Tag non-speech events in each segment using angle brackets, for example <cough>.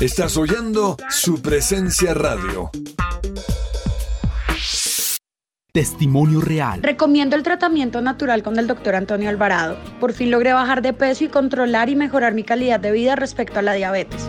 Estás oyendo su presencia radio. Testimonio real. Recomiendo el tratamiento natural con el doctor Antonio Alvarado. Por fin logré bajar de peso y controlar y mejorar mi calidad de vida respecto a la diabetes.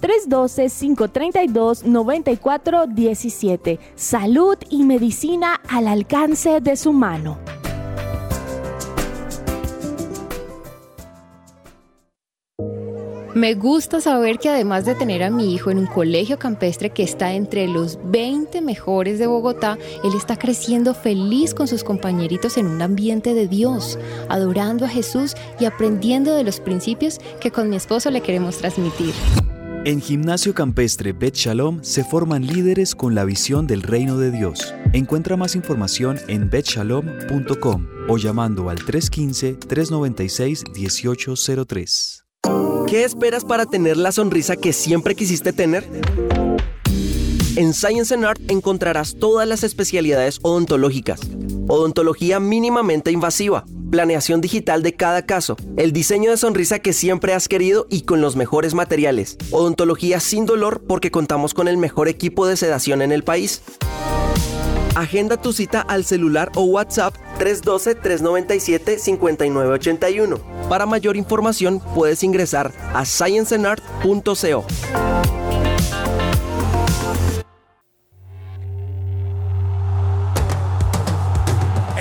312-532-9417. Salud y medicina al alcance de su mano. Me gusta saber que además de tener a mi hijo en un colegio campestre que está entre los 20 mejores de Bogotá, él está creciendo feliz con sus compañeritos en un ambiente de Dios, adorando a Jesús y aprendiendo de los principios que con mi esposo le queremos transmitir. En Gimnasio Campestre Bet Shalom se forman líderes con la visión del reino de Dios. Encuentra más información en betshalom.com o llamando al 315-396-1803. ¿Qué esperas para tener la sonrisa que siempre quisiste tener? En Science and Art encontrarás todas las especialidades odontológicas. Odontología mínimamente invasiva, planeación digital de cada caso, el diseño de sonrisa que siempre has querido y con los mejores materiales. Odontología sin dolor porque contamos con el mejor equipo de sedación en el país. Agenda tu cita al celular o WhatsApp 312-397-5981. Para mayor información puedes ingresar a scienceandart.co.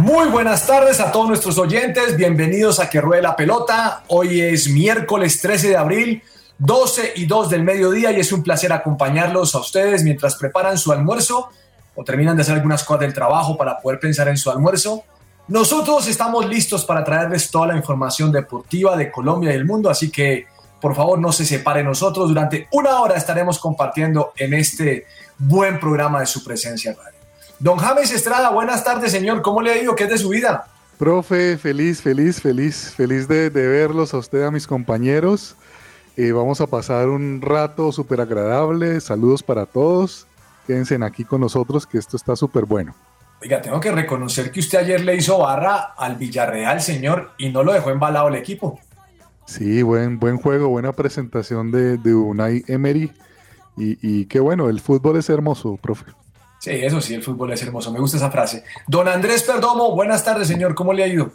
Muy buenas tardes a todos nuestros oyentes, bienvenidos a Que Ruede la Pelota. Hoy es miércoles 13 de abril, 12 y 2 del mediodía y es un placer acompañarlos a ustedes mientras preparan su almuerzo o terminan de hacer algunas cosas del trabajo para poder pensar en su almuerzo. Nosotros estamos listos para traerles toda la información deportiva de Colombia y del mundo, así que por favor no se separen nosotros. Durante una hora estaremos compartiendo en este buen programa de su presencia. Don James Estrada, buenas tardes, señor. ¿Cómo le ha ido? ¿Qué es de su vida? Profe, feliz, feliz, feliz, feliz de, de verlos a usted, a mis compañeros. Eh, vamos a pasar un rato súper agradable. Saludos para todos. Quédense aquí con nosotros, que esto está súper bueno. Oiga, tengo que reconocer que usted ayer le hizo barra al Villarreal, señor, y no lo dejó embalado el equipo. Sí, buen, buen juego, buena presentación de, de Unai Emery. Y, y qué bueno, el fútbol es hermoso, profe. Sí, eso sí, el fútbol es hermoso. Me gusta esa frase. Don Andrés Perdomo, buenas tardes, señor. ¿Cómo le ha ido?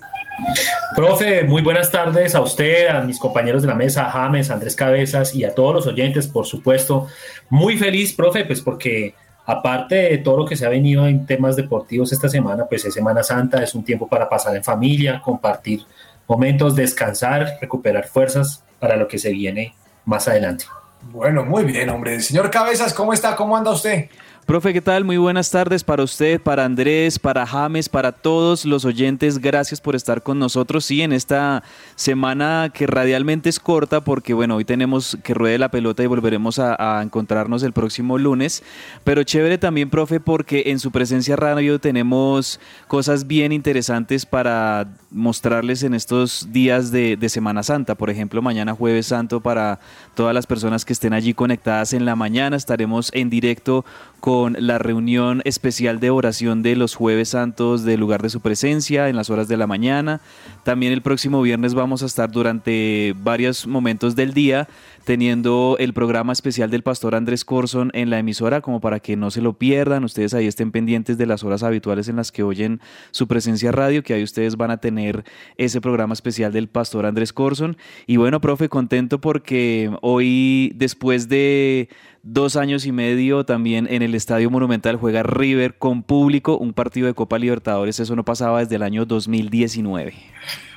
Profe, muy buenas tardes a usted, a mis compañeros de la mesa, a James, a Andrés Cabezas y a todos los oyentes, por supuesto. Muy feliz, profe, pues porque aparte de todo lo que se ha venido en temas deportivos esta semana, pues es Semana Santa, es un tiempo para pasar en familia, compartir momentos, descansar, recuperar fuerzas para lo que se viene más adelante. Bueno, muy bien, hombre. Señor Cabezas, ¿cómo está? ¿Cómo anda usted? Profe, ¿qué tal? Muy buenas tardes para usted, para Andrés, para James, para todos los oyentes. Gracias por estar con nosotros. Sí, en esta semana que radialmente es corta, porque bueno, hoy tenemos que ruede la pelota y volveremos a, encontrarnos el próximo lunes. Pero chévere también, profe, porque en su presencia radio tenemos cosas bien interesantes para mostrarles en estos días de Semana Santa. Por ejemplo, mañana jueves santo para todas las personas que estén allí conectadas en la mañana. Estaremos en directo con la reunión especial de oración de los jueves santos del lugar de su presencia en las horas de la mañana. También el próximo viernes vamos a estar durante varios momentos del día teniendo el programa especial del pastor Andrés Corson en la emisora, como para que no se lo pierdan, ustedes ahí estén pendientes de las horas habituales en las que oyen su presencia radio, que ahí ustedes van a tener ese programa especial del pastor Andrés Corson. Y bueno, profe, contento porque hoy, después de dos años y medio también en el Estadio Monumental juega River con público, un partido de Copa Libertadores, eso no pasaba desde el año 2019.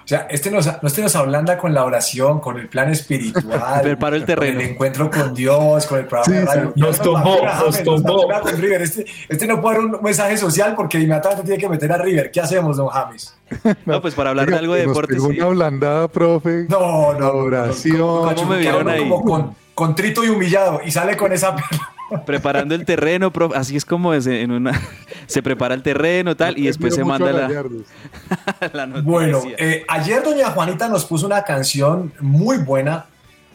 O sea, este nos, este nos ablanda con la oración, con el plan espiritual. Preparo el terreno. Con el encuentro con Dios, con el programa de radio. Nos tomó, nos tomó. Este, este, no puede dar un mensaje social porque inmediatamente tiene que meter a River. ¿Qué hacemos, don James? No, pues para hablar de algo de deportes. Una ablandada, profe. No, no. Oración. ¿Cómo me vieron ahí? Como con, contrito y humillado y sale con esa preparando el terreno, profe. así es como es en una <laughs> se prepara el terreno tal y después se manda la, <laughs> la noticia. Bueno, eh, ayer doña Juanita nos puso una canción muy buena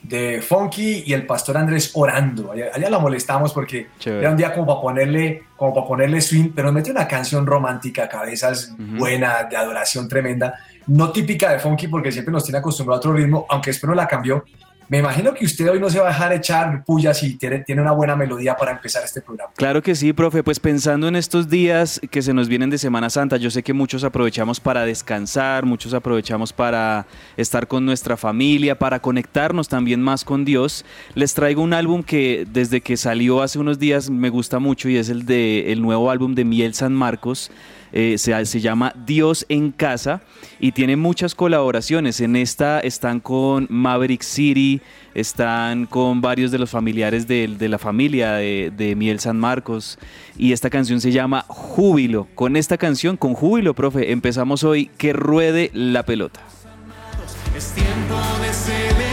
de Funky y el pastor Andrés orando. Allá, la molestamos porque era un día como para ponerle como para ponerle swing, pero nos metió una canción romántica, cabezas buena, de adoración tremenda, no típica de Funky porque siempre nos tiene acostumbrado a otro ritmo, aunque espero la cambió me imagino que usted hoy no se va a dejar echar pullas y tiene, tiene, una buena melodía para empezar este programa. Claro que sí, profe. Pues pensando en estos días que se nos vienen de Semana Santa, yo sé que muchos aprovechamos para descansar, muchos aprovechamos para estar con nuestra familia, para conectarnos también más con Dios. Les traigo un álbum que desde que salió hace unos días me gusta mucho y es el de el nuevo álbum de Miel San Marcos. Eh, se, llama Dios en Casa y tiene muchas colaboraciones. En esta están con Maverick City, están con varios de los familiares de, la familia de, de, Miel San Marcos y esta canción se llama Júbilo. Con esta canción, con Júbilo, profe, empezamos hoy que ruede la pelota. Es tiempo de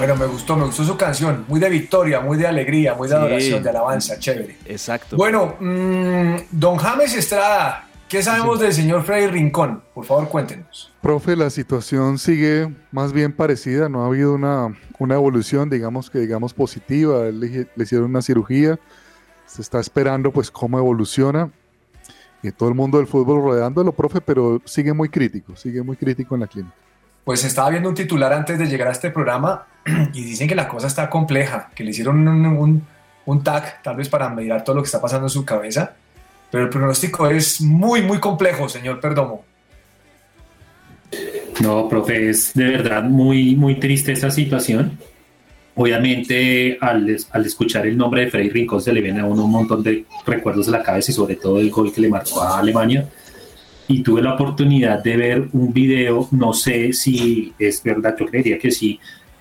Bueno, me gustó, me gustó su canción, muy de victoria, muy de alegría, muy de adoración, de alabanza, chévere. Exacto. Bueno, mmm, don James Estrada, ¿Qué sabemos del señor Freddy Rincón? Por favor, cuéntenos. Profe, la situación sigue más bien parecida, no ha habido una, una evolución, digamos que digamos positiva, le, hicieron una cirugía, se está esperando pues cómo evoluciona y todo el mundo del fútbol rodeándolo, profe, pero sigue muy crítico, sigue muy crítico en la clínica. Pues estaba viendo un titular antes de llegar a este programa <clears throat> y dicen que la cosa está compleja, que le hicieron un, un, tag tal vez para mirar todo lo que está pasando en su cabeza pero el pronóstico es muy, muy complejo, señor Perdomo. No, profe, es de verdad muy, muy triste esta situación. Obviamente, al, al, escuchar el nombre de Freddy Rincón, se le viene a uno un montón de recuerdos de la cabeza y sobre todo el gol que le marcó a Alemania. Y tuve la oportunidad de ver un video, no sé si es verdad, yo creería que sí,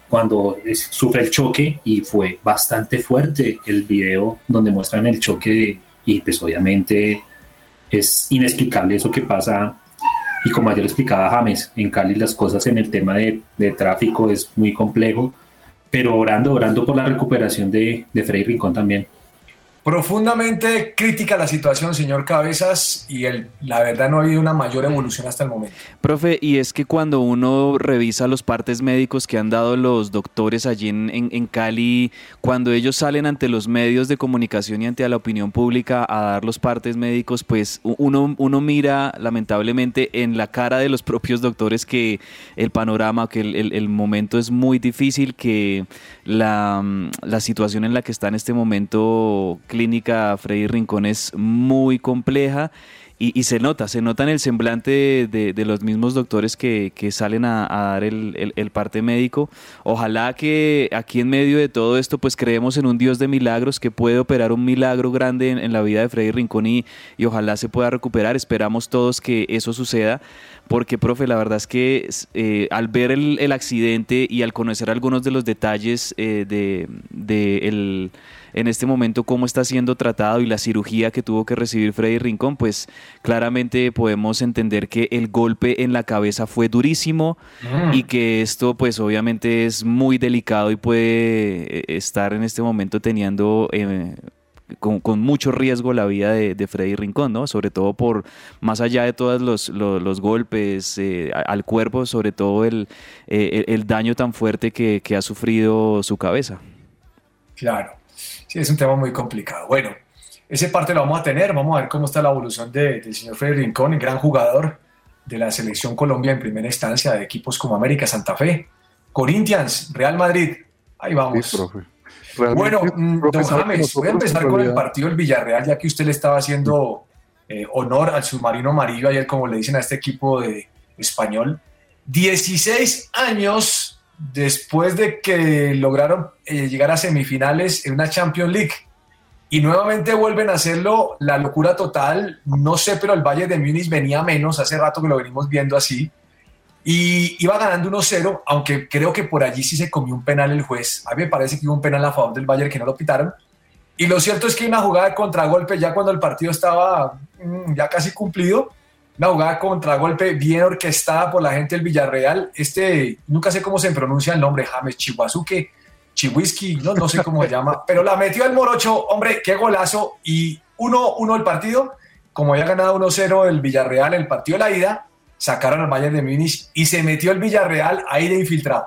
cuando sufre el choque y fue bastante fuerte el video donde muestran el choque y pues obviamente es inexplicable eso que pasa y como ayer explicaba James, en Cali las cosas en el tema de, de tráfico es muy complejo, pero orando, orando por la recuperación de, de Freddy Rincón también. Profundamente crítica la situación, señor Cabezas, y la verdad no ha habido una mayor evolución hasta el momento. Profe, y es que cuando uno revisa los partes médicos que han dado los doctores allí en, Cali, cuando ellos salen ante los medios de comunicación y ante la opinión pública a dar los partes médicos, pues uno, uno mira lamentablemente en la cara de los propios doctores que el panorama, que el, el, el momento es muy difícil, que la, la situación en la que está en este momento clínica Freddy Rincón es muy compleja y, se nota, se nota en el semblante de, los mismos doctores que, salen a, dar el, parte médico. Ojalá que aquí en medio de todo esto, pues creemos en un Dios de milagros que puede operar un milagro grande en, la vida de Freddy Rincón y, ojalá se pueda recuperar. Esperamos todos que eso suceda, porque, profe, la verdad es que eh, al ver el, accidente y al conocer algunos de los detalles eh, de, de el en este momento cómo está siendo tratado y la cirugía que tuvo que recibir Freddy Rincón, pues claramente podemos entender que el golpe en la cabeza fue durísimo Mm. y que esto pues obviamente es muy delicado y puede eh, estar en este momento teniendo... eh, con, con mucho riesgo la vida de, de Freddy Rincón, ¿no? Sobre todo por, más allá de todos los, los- los golpes eh, a- al cuerpo, sobre todo el, eh, el, el daño tan fuerte que, que ha sufrido su cabeza. Claro, sí, es un tema muy complicado. Bueno, ese parte lo vamos a tener, vamos a ver cómo está la evolución de- del señor Freddy Rincón, el gran jugador de la selección Colombia en primera instancia de equipos como América, Santa Fe, Corinthians, Real Madrid. Ahí vamos. Sí, profe. Bueno, mm, don James, voy a empezar con el partido del Villarreal, ya que usted le estaba haciendo eh, honor al submarino amarillo ayer, como le dicen a este equipo de español. 16 años después de que lograron eh, llegar a semifinales en una Champions League. Y nuevamente vuelven a hacerlo, la locura total. No sé, pero el Valle de Múnich venía menos, hace rato que lo venimos viendo así. Y iba ganando 1-0, aunque creo que por allí sí se comió un penal el juez. A mí me parece que hubo un penal a favor del Bayern que no lo pitaron. Y lo cierto es que una jugada de contragolpe, ya cuando el partido estaba mm, ya casi cumplido, una jugada de contragolpe bien orquestada por la gente del Villarreal. Este, nunca sé cómo se pronuncia el nombre, James Chihuazuke, Chihuisky, no, no sé cómo se llama, pero la metió el Morocho, hombre, qué golazo. Y 1-1 el partido, como había ganado 1-0 el Villarreal, el partido de la ida, sacaron al Bayern de Múnich y se metió el Villarreal ahí de infiltrado.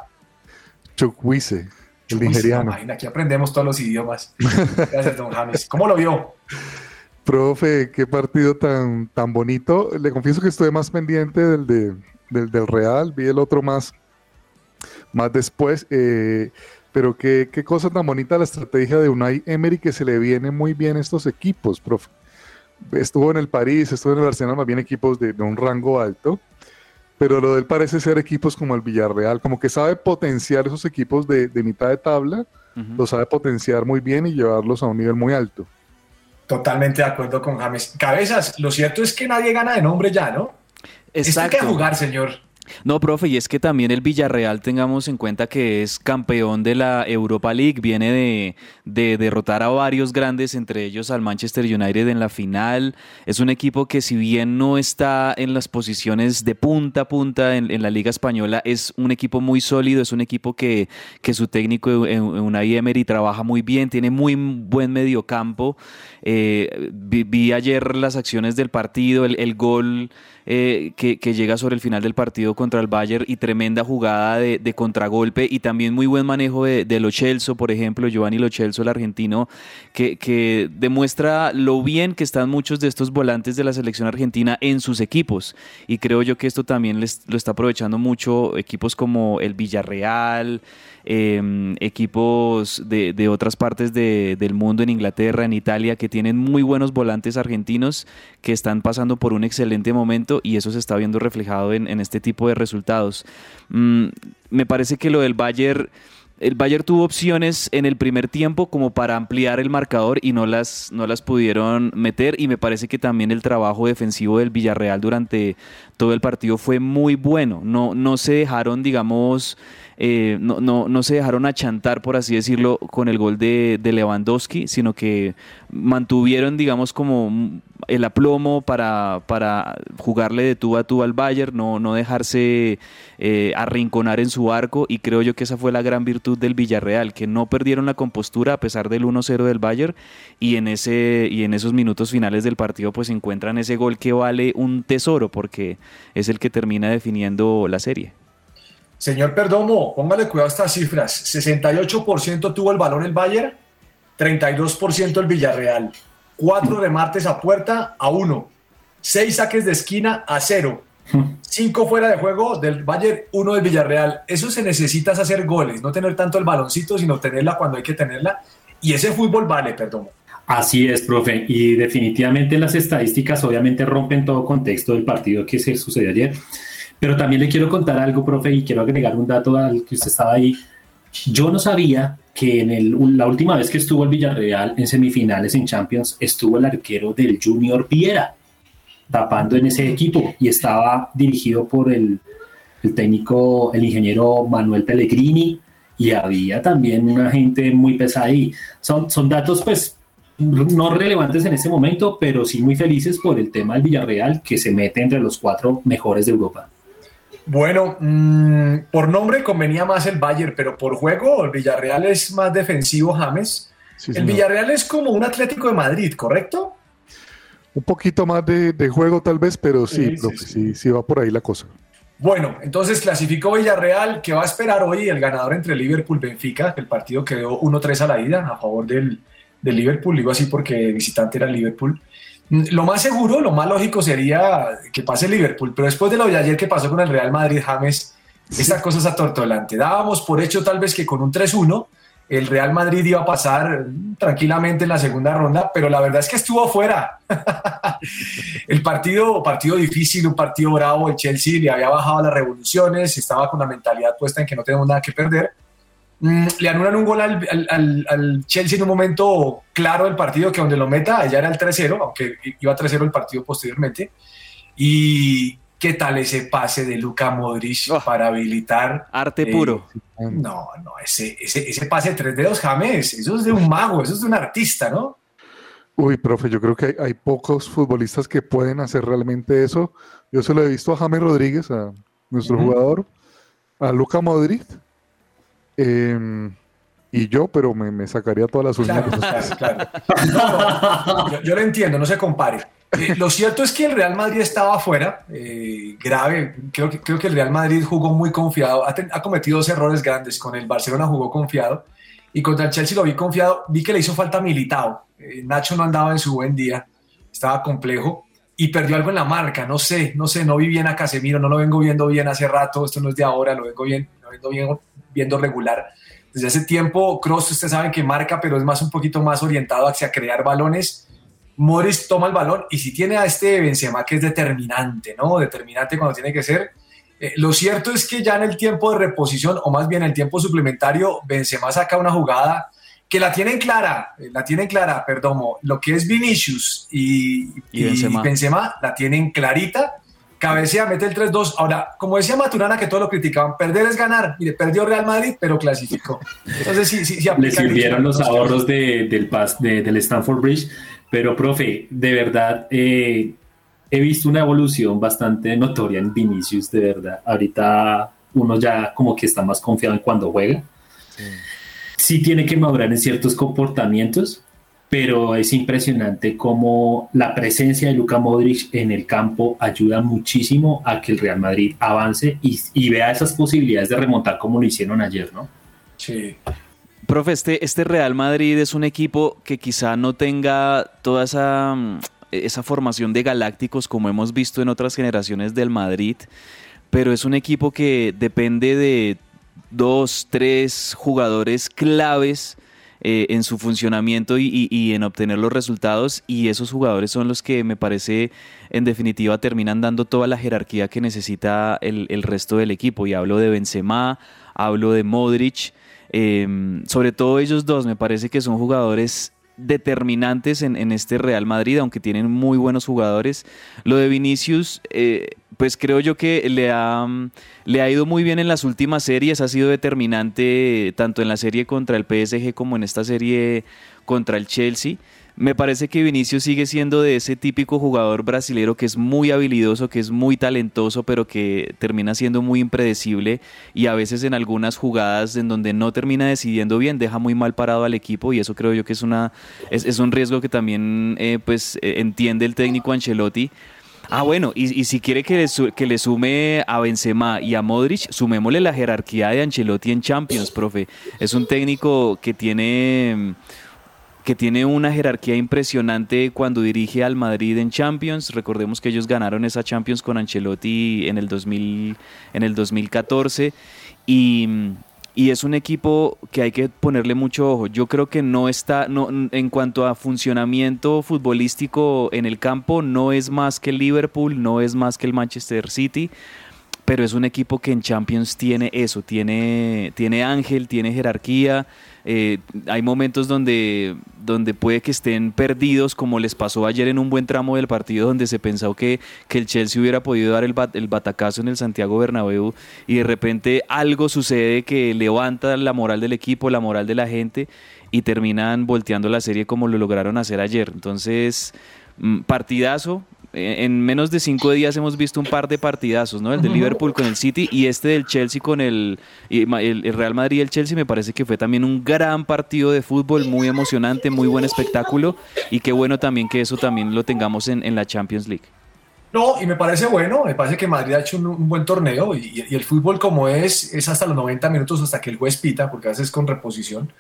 Chukwise, el nigeriano. imagina, aquí aprendemos todos los idiomas. Gracias, don James. ¿Cómo lo vio? <laughs> Profe, qué partido tan, tan bonito. Le confieso que estuve más pendiente del, de- del, del Real, vi el otro más, más después. eh, pero qué, qué cosa tan bonita la estrategia de Unai Emery que se le viene muy bien a estos equipos, profe. Estuvo en el París, estuvo en el Arsenal, más bien equipos de, de un rango alto. Pero lo de él parece ser equipos como el Villarreal, como que sabe potenciar esos equipos de, de mitad de tabla, los sabe potenciar muy bien y llevarlos a un nivel muy alto. Totalmente de acuerdo con James. Cabezas, lo cierto es que nadie gana de nombre ya, ¿no? Esto hay que Exacto. jugar, señor. No, profe, y es que también el Villarreal tengamos en cuenta que es campeón de la Europa League, viene de, de derrotar a varios grandes, entre ellos al Manchester United en la final. Es un equipo que si bien no está en las posiciones de punta a punta en, en la Liga Española, es un equipo muy sólido, es un equipo que, que su técnico eh, Unai Emery trabaja muy bien, tiene muy buen mediocampo. Eh, vi, ayer las acciones del partido, el gol eh, que, llega sobre el final del partido contra el Bayern y tremenda jugada de, contragolpe y también muy buen manejo de, de Lo Celso, por ejemplo, Giovanni Lo Celso, el argentino, que, que demuestra lo bien que están muchos de estos volantes de la selección argentina en sus equipos. Y creo yo que esto también les, lo está aprovechando mucho equipos como el Villarreal, eh, equipos de, de otras partes de- del mundo, en Inglaterra, en Italia, que tienen muy buenos volantes argentinos que están pasando por un excelente momento y eso se está viendo reflejado en, en este tipo de resultados. Mm, me parece que lo del Bayern... El Bayern tuvo opciones en el primer tiempo como para ampliar el marcador y no las, no las pudieron meter y me parece que también el trabajo defensivo del Villarreal durante todo el partido fue muy bueno. No, no se dejaron, digamos, eh, no, no, no se dejaron achantar, por así decirlo, con el gol de, de Lewandowski, sino que mantuvieron, digamos, como el aplomo para, para jugarle de tú a tú al Bayern, no, no dejarse eh, arrinconar en su arco y creo yo que esa fue la gran virtud del Villarreal, que no perdieron la compostura a pesar del 1-0 del Bayern y en, ese, y en esos minutos finales del partido pues encuentran ese gol que vale un tesoro porque es el que termina definiendo la serie. Señor Perdomo, póngale cuidado a estas cifras. 68% tuvo el balón el Bayern, 32% el Villarreal. Cuatro remates a puerta a uno. Seis saques de esquina a cero. Cinco fuera de juego del Bayern, uno del Villarreal. Eso se necesita es hacer goles, no tener tanto el baloncito, sino tenerla cuando hay que tenerla. Y ese fútbol vale, perdón. Así es, profe. Y definitivamente las estadísticas obviamente rompen todo contexto del partido que se sucedió ayer. Pero también le quiero contar algo, profe, y quiero agregar un dato al que usted estaba ahí. Yo no sabía que en el- la última vez que estuvo el Villarreal en semifinales en Champions estuvo el arquero del Junior Viera tapando en ese equipo y estaba dirigido por el, el técnico, el ingeniero Manuel Pellegrini y había también una gente muy pesada ahí. Son, son datos pues no relevantes en este momento, pero sí muy felices por el tema del Villarreal que se mete entre los cuatro mejores de Europa. Bueno, mm, por nombre convenía más el Bayern, pero por juego el Villarreal es más defensivo, James. el. Villarreal es como un Atlético de Madrid, ¿correcto? Un poquito más de, de juego tal vez, pero sí, Sí, profe, sí, sí, sí va por ahí la cosa. Bueno, entonces clasificó Villarreal, que va a esperar hoy el ganador entre Liverpool y Benfica. El partido quedó 1-3 a la ida a favor del, del Liverpool. Digo así porque el visitante era Liverpool. Lo más seguro, lo más lógico sería que pase Liverpool, pero después de lo de ayer que pasó con el Real Madrid, James, esta cosa es atortolante. Dábamos por hecho tal vez que con un 3-1 el Real Madrid iba a pasar tranquilamente en la segunda ronda, pero la verdad es que estuvo fuera. <laughs> el partido, partido difícil, un partido bravo, el Chelsea le había bajado las revoluciones, estaba con la mentalidad puesta en que no tenemos nada que perder. Mm, le anulan un gol al, al- al- Chelsea en un momento claro del partido que donde lo meta, ya era el 3-0, aunque iba 3-0 el partido posteriormente. Y qué tal ese pase de Luka Modric para habilitar. Arte eh, puro. No, no, ese, ese, ese pase de tres dedos, James, eso es de un mago, eso es de un artista, ¿no? Uy, profe, yo creo que hay, hay pocos futbolistas que pueden hacer realmente eso. Yo se lo he visto a James Rodríguez, a nuestro jugador, a Luca Modric, em, y yo, pero me, me sacaría todas las uñas. Claro, claro, yo, yo lo entiendo, no se compare. Eh, lo cierto es que el Real Madrid estaba afuera, eh, grave. Creo que, creo que el Real Madrid jugó muy confiado, ha, cometido dos errores grandes. Con el Barcelona jugó confiado y contra el Chelsea lo vi confiado. Vi que le hizo falta Militao. Eh, Nacho no andaba en su buen día, estaba complejo y perdió algo en la marca. No sé, no sé, no vi bien a Casemiro, no lo vengo viendo bien hace rato. Esto no es de ahora, lo vengo bien, lo vengo bien, viendo regular. Desde hace tiempo, Kroos, ustedes saben que marca, pero es más un poquito más orientado hacia crear balones. Morris toma el balón y si tiene a este Benzema que es determinante, ¿no? Determinante cuando tiene que ser. Eh, lo cierto es que ya en el tiempo de reposición, o más bien en el tiempo suplementario, Benzema saca una jugada que la tienen clara, eh, la tienen clara, perdón, lo que es Vinicius y, Y Benzema. Benzema la tienen clarita, cabecea, mete el 3-2. Ahora, como decía Maturana, que todo lo criticaban, perder es ganar. Mire, perdió Real Madrid, pero clasificó. Entonces, sí, sí, sí Le sirvieron los ahorros de- del, pas- de- del Stanford Bridge, pero profe, de verdad, eh, he visto una evolución bastante notoria en Vinicius, de verdad. Ahorita uno ya como que está más confiado en cuando juega. Sí tiene que madurar en ciertos comportamientos, pero es impresionante cómo la presencia de Luka Modric en el campo ayuda muchísimo a que el Real Madrid avance y, y vea esas posibilidades de remontar como lo hicieron ayer, ¿no? Sí. Profe, este, este Real Madrid es un equipo que quizá no tenga toda esa, mm, esa formación de galácticos como hemos visto en otras generaciones del Madrid, pero es un equipo que depende de dos, tres jugadores claves eh, en su funcionamiento y, en obtener los resultados y esos jugadores son los que me parece en definitiva terminan dando toda la jerarquía que necesita el, el resto del equipo y hablo de Benzema, hablo de Modric, eh, sobre todo ellos dos me parece que son jugadores determinantes en, en este Real Madrid, aunque tienen muy buenos jugadores. Lo de Vinicius, eh, pues creo yo que le ha, le ha ido muy bien en las últimas series, ha sido determinante tanto en la serie contra el PSG como en esta serie contra el Chelsea. Me parece que Vinicius sigue siendo de ese típico jugador brasilero que es muy habilidoso, que es muy talentoso, pero que termina siendo muy impredecible y a veces en algunas jugadas en donde no termina decidiendo bien, deja muy mal parado al equipo y eso creo yo que es una es, es un riesgo que también eh, pues eh, entiende el técnico Ancelotti. Ah, bueno, y, si quiere que le, que le sume a Benzema y a Modric, sumémosle la jerarquía de Ancelotti en Champions, profe. Es un técnico que tiene que tiene una jerarquía impresionante cuando dirige al Madrid en Champions. Recordemos que ellos ganaron esa Champions con Ancelotti en el, 2000, en el 2014 y, y es un equipo que hay que ponerle mucho ojo. Yo creo que no está, no, en cuanto a funcionamiento futbolístico en el campo, no es más que el Liverpool, no es más que el Manchester City pero es un equipo que en Champions tiene eso, tiene, tiene ángel, tiene jerarquía. Eh, hay momentos donde, donde puede que estén perdidos, como les pasó ayer en un buen tramo del partido, donde se pensó que, que el Chelsea hubiera podido dar el, bat- el batacazo en el Santiago Bernabéu y de repente algo sucede que levanta la moral del equipo, la moral de la gente y terminan volteando la serie como lo lograron hacer ayer. Entonces, mm, partidazo. Eh, En menos de cinco días hemos visto un par de partidazos, ¿no? El de. Liverpool con el City y este del Chelsea con el, Real Madrid y el Chelsea me parece que fue también un gran partido de fútbol, muy emocionante, muy buen espectáculo y qué bueno también que eso también lo tengamos en, en la Champions League. No, y me parece bueno, me parece que Madrid ha hecho un, un buen torneo y, y el fútbol como es, es hasta los 90 minutos hasta que el juez pita, porque a veces es con reposición.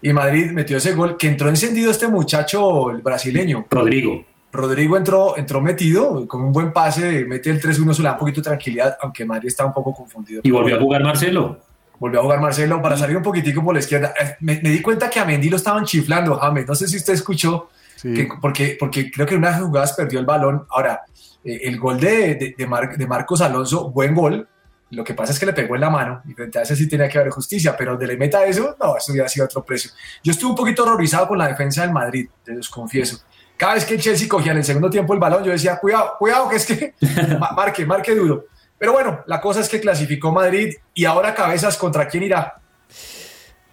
Y Madrid metió ese gol que entró encendido este muchacho, el brasileño. Rodrigo. Rodrigo entró, entró metido, con un buen pase, mete el 3-1, eso le da un poquito de tranquilidad, aunque Madrid está un poco confundido. Y volvió a jugar Marcelo. Volvió a jugar Marcelo para salir un poquitico por la izquierda. Eh, Me, me di cuenta que a Mendy lo estaban chiflando, James. No sé si usted escuchó, que- porque, porque creo que en una de las jugadas perdió el balón. Ahora, eh, el gol de, de, de Mar- de Marcos Alonso, buen gol. Lo que pasa es que le pegó en la mano y frente a ese sí tenía que haber justicia, pero donde le meta eso, no, eso hubiera sido otro precio. Yo estuve un poquito horrorizado con la defensa del Madrid, te los confieso. Cada vez que el Chelsea cogía en el segundo tiempo el balón, yo decía, cuidado, cuidado, que es que <laughs> ma- marque, marque duro. Pero bueno, la cosa es que clasificó Madrid y ahora cabezas contra quién irá.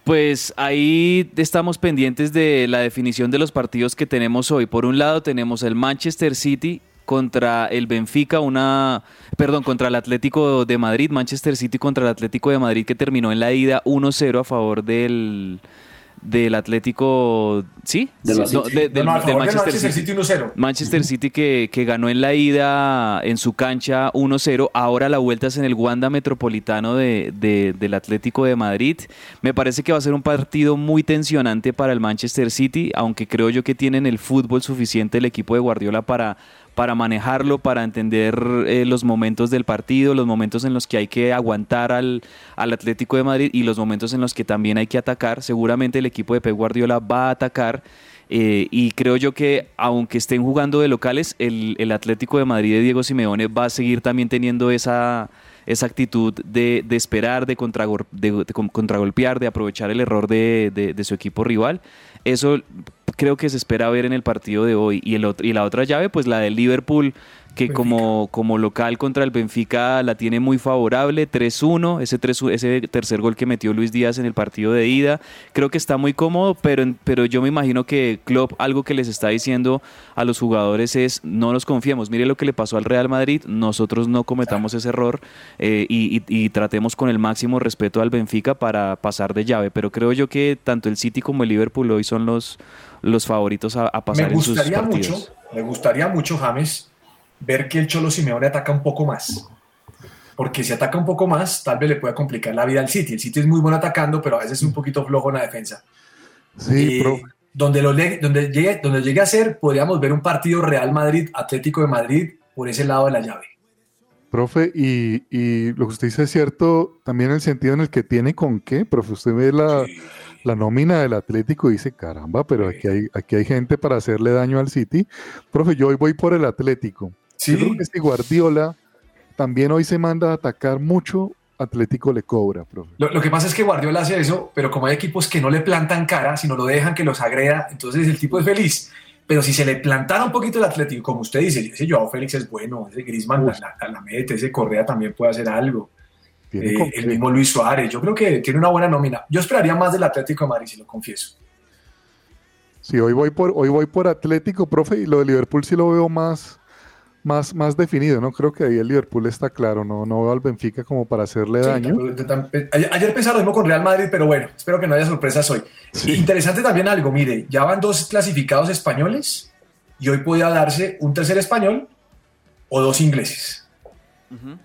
Pues ahí estamos pendientes de la definición de los partidos que tenemos hoy. Por un lado tenemos el Manchester City contra el Benfica, una, perdón, contra el Atlético de Madrid, Manchester City contra el Atlético de Madrid que terminó en la ida 1-0 a favor del del Atlético, ¿sí? City. del Manchester City 1-0. Manchester City que, que ganó en la ida en su cancha 1-0, ahora la vuelta es en el Wanda Metropolitano de, de- del Atlético de Madrid. Me parece que va a ser un partido muy tensionante para el Manchester City, aunque creo yo que tienen el fútbol suficiente el equipo de Guardiola para, para manejarlo, para entender eh, los momentos del partido, los momentos en los que hay que aguantar al, al Atlético de Madrid y los momentos en los que también hay que atacar. Seguramente el equipo de Pep Guardiola va a atacar. eh, y creo yo que aunque estén jugando de locales, el, el Atlético de Madrid de Diego Simeone va a seguir también teniendo esa, esa actitud de, de esperar, de, contragor- de- de con- contragolpear, de aprovechar el error de su equipo rival. Eso creo que se espera ver en el partido de hoy. Y, el otro, y la otra llave, pues la del Liverpool, que como, como local contra el Benfica la tiene muy favorable, 3-1, ese, 3 ese tercer gol que metió Luis Díaz en el partido de ida, creo que está muy cómodo, pero, pero yo me imagino que Klopp algo que les está diciendo a los jugadores es no nos confiemos, mire lo que le pasó al Real Madrid, nosotros no cometamos ese error eh, y, y- y tratemos con el máximo respeto al Benfica para pasar de llave, pero creo yo que tanto el City como el Liverpool hoy son los, los favoritos a, a pasar Me en sus gustaría partidos. mucho, me gustaría mucho, James, ver que el Cholo Simeone ataca un poco más. Porque si ataca un poco más, tal vez le pueda complicar la vida al City. El City es muy bueno atacando, pero a veces es un poquito flojo en la defensa. Sí, Eh, profe. donde, lo donde, llegue, donde llegue a ser, podríamos ver un partido Real Madrid-Atlético de Madrid por ese lado de la llave. Profe, y, y lo que usted dice es cierto también en el sentido en el que tiene con qué, profe. Usted ve la, la nómina del Atlético y dice, caramba, pero aquí hay, aquí hay gente para hacerle daño al City. Profe, yo hoy voy por el Atlético. Sí. Yo creo que si Guardiola también hoy se manda a atacar mucho, Atlético le cobra, profe. Lo, lo que pasa es que Guardiola hace eso, pero como hay equipos que no le plantan cara, sino lo dejan que los agreda, entonces el tipo es feliz. Pero si se le plantara un poquito el Atlético, como usted dice, ese Joao Félix es bueno, ese Griezmann la, la- la mete, ese Correa también puede hacer algo. Eh, el mismo Luis Suárez, yo creo que tiene una buena nómina. Yo esperaría más del Atlético de Madrid, si lo confieso. Sí, hoy voy por, hoy voy por Atlético, profe, y lo de Liverpool sí lo veo más, más, más definido, ¿no? Creo que ahí el Liverpool está claro, no, no veo al Benfica como para hacerle Sí, daño. eh, ayer, ayer pensaba lo mismo con Real Madrid, pero bueno, espero que no haya sorpresas hoy. Interesante también algo, mire, ya van dos clasificados españoles y hoy podía darse un tercer español o dos ingleses.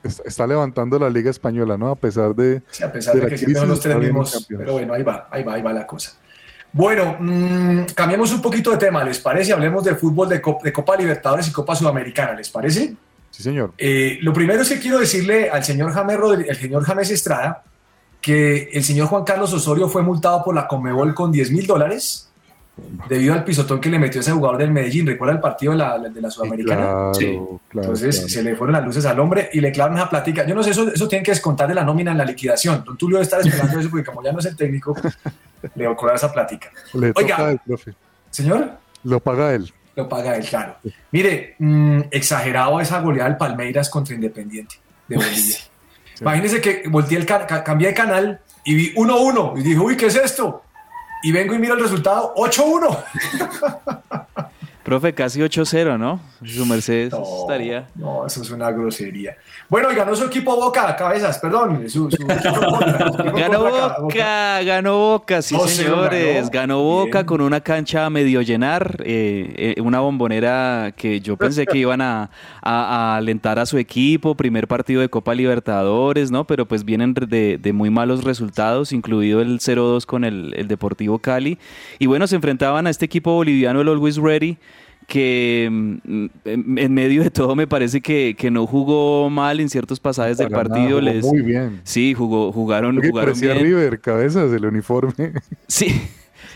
Está, está levantando la Liga Española, ¿no? A pesar de, Sí, a pesar de, la que siempre son crisis, en mismos. Champions. Pero bueno, ahí va, ahí va, ahí va la cosa. Bueno, mm, cambiemos un poquito de tema, ¿les parece? Hablemos de fútbol de, Cop- de Copa Libertadores y Copa Sudamericana, ¿les parece? Sí, señor. Eh, lo primero es que quiero decirle al señor James, Rodri- el señor James Estrada que el señor Juan Carlos Osorio fue multado por la Conmebol con 10 mil dólares debido al pisotón que le metió ese jugador del Medellín. ¿Recuerda el partido de la, de la Sudamericana? Claro, Sí. claro, Entonces claro. se le fueron las luces al hombre y le clavaron esa platica. Yo no sé, eso, eso tienen que descontar de la nómina en la liquidación. Don Tulio debe estar esperando eso porque como ya no es el técnico, le va a cobrar esa platica. Le Oiga. toca profe. Señor, Lo paga él. lo paga él, claro. Mire, mm, exagerado esa goleada del Palmeiras contra Independiente de Bolivia. Imagínense que volteé el ca- ca- cambié de canal y vi 1-1 y dije, uy, ¿qué es esto? Y vengo y miro el resultado, 8-1. <laughs> Profe, casi 8-0, ¿no? Su merced No, estaría. No, eso es una grosería. Bueno, y ganó su equipo Boca, cabezas, perdón. Su, su equipo <laughs> Ganó Boca, ganó Boca, sí 2-0 señores, ganó. ganó Boca Bien. con una cancha a medio llenar, eh, eh, una bombonera que yo pensé que iban a, a- a alentar a su equipo, primer partido de Copa Libertadores, ¿no? Pero pues vienen de, de muy malos resultados, incluido el 0-2 con el, el Deportivo Cali. Y bueno, se enfrentaban a este equipo boliviano, el Always Ready, que mm, en, medio de todo me parece que, que no jugó mal en ciertos pasajes del nada, partido. jugó les, muy bien. Sí, jugó, jugaron, Porque jugaron bien. River, cabezas, el uniforme. <laughs> Sí,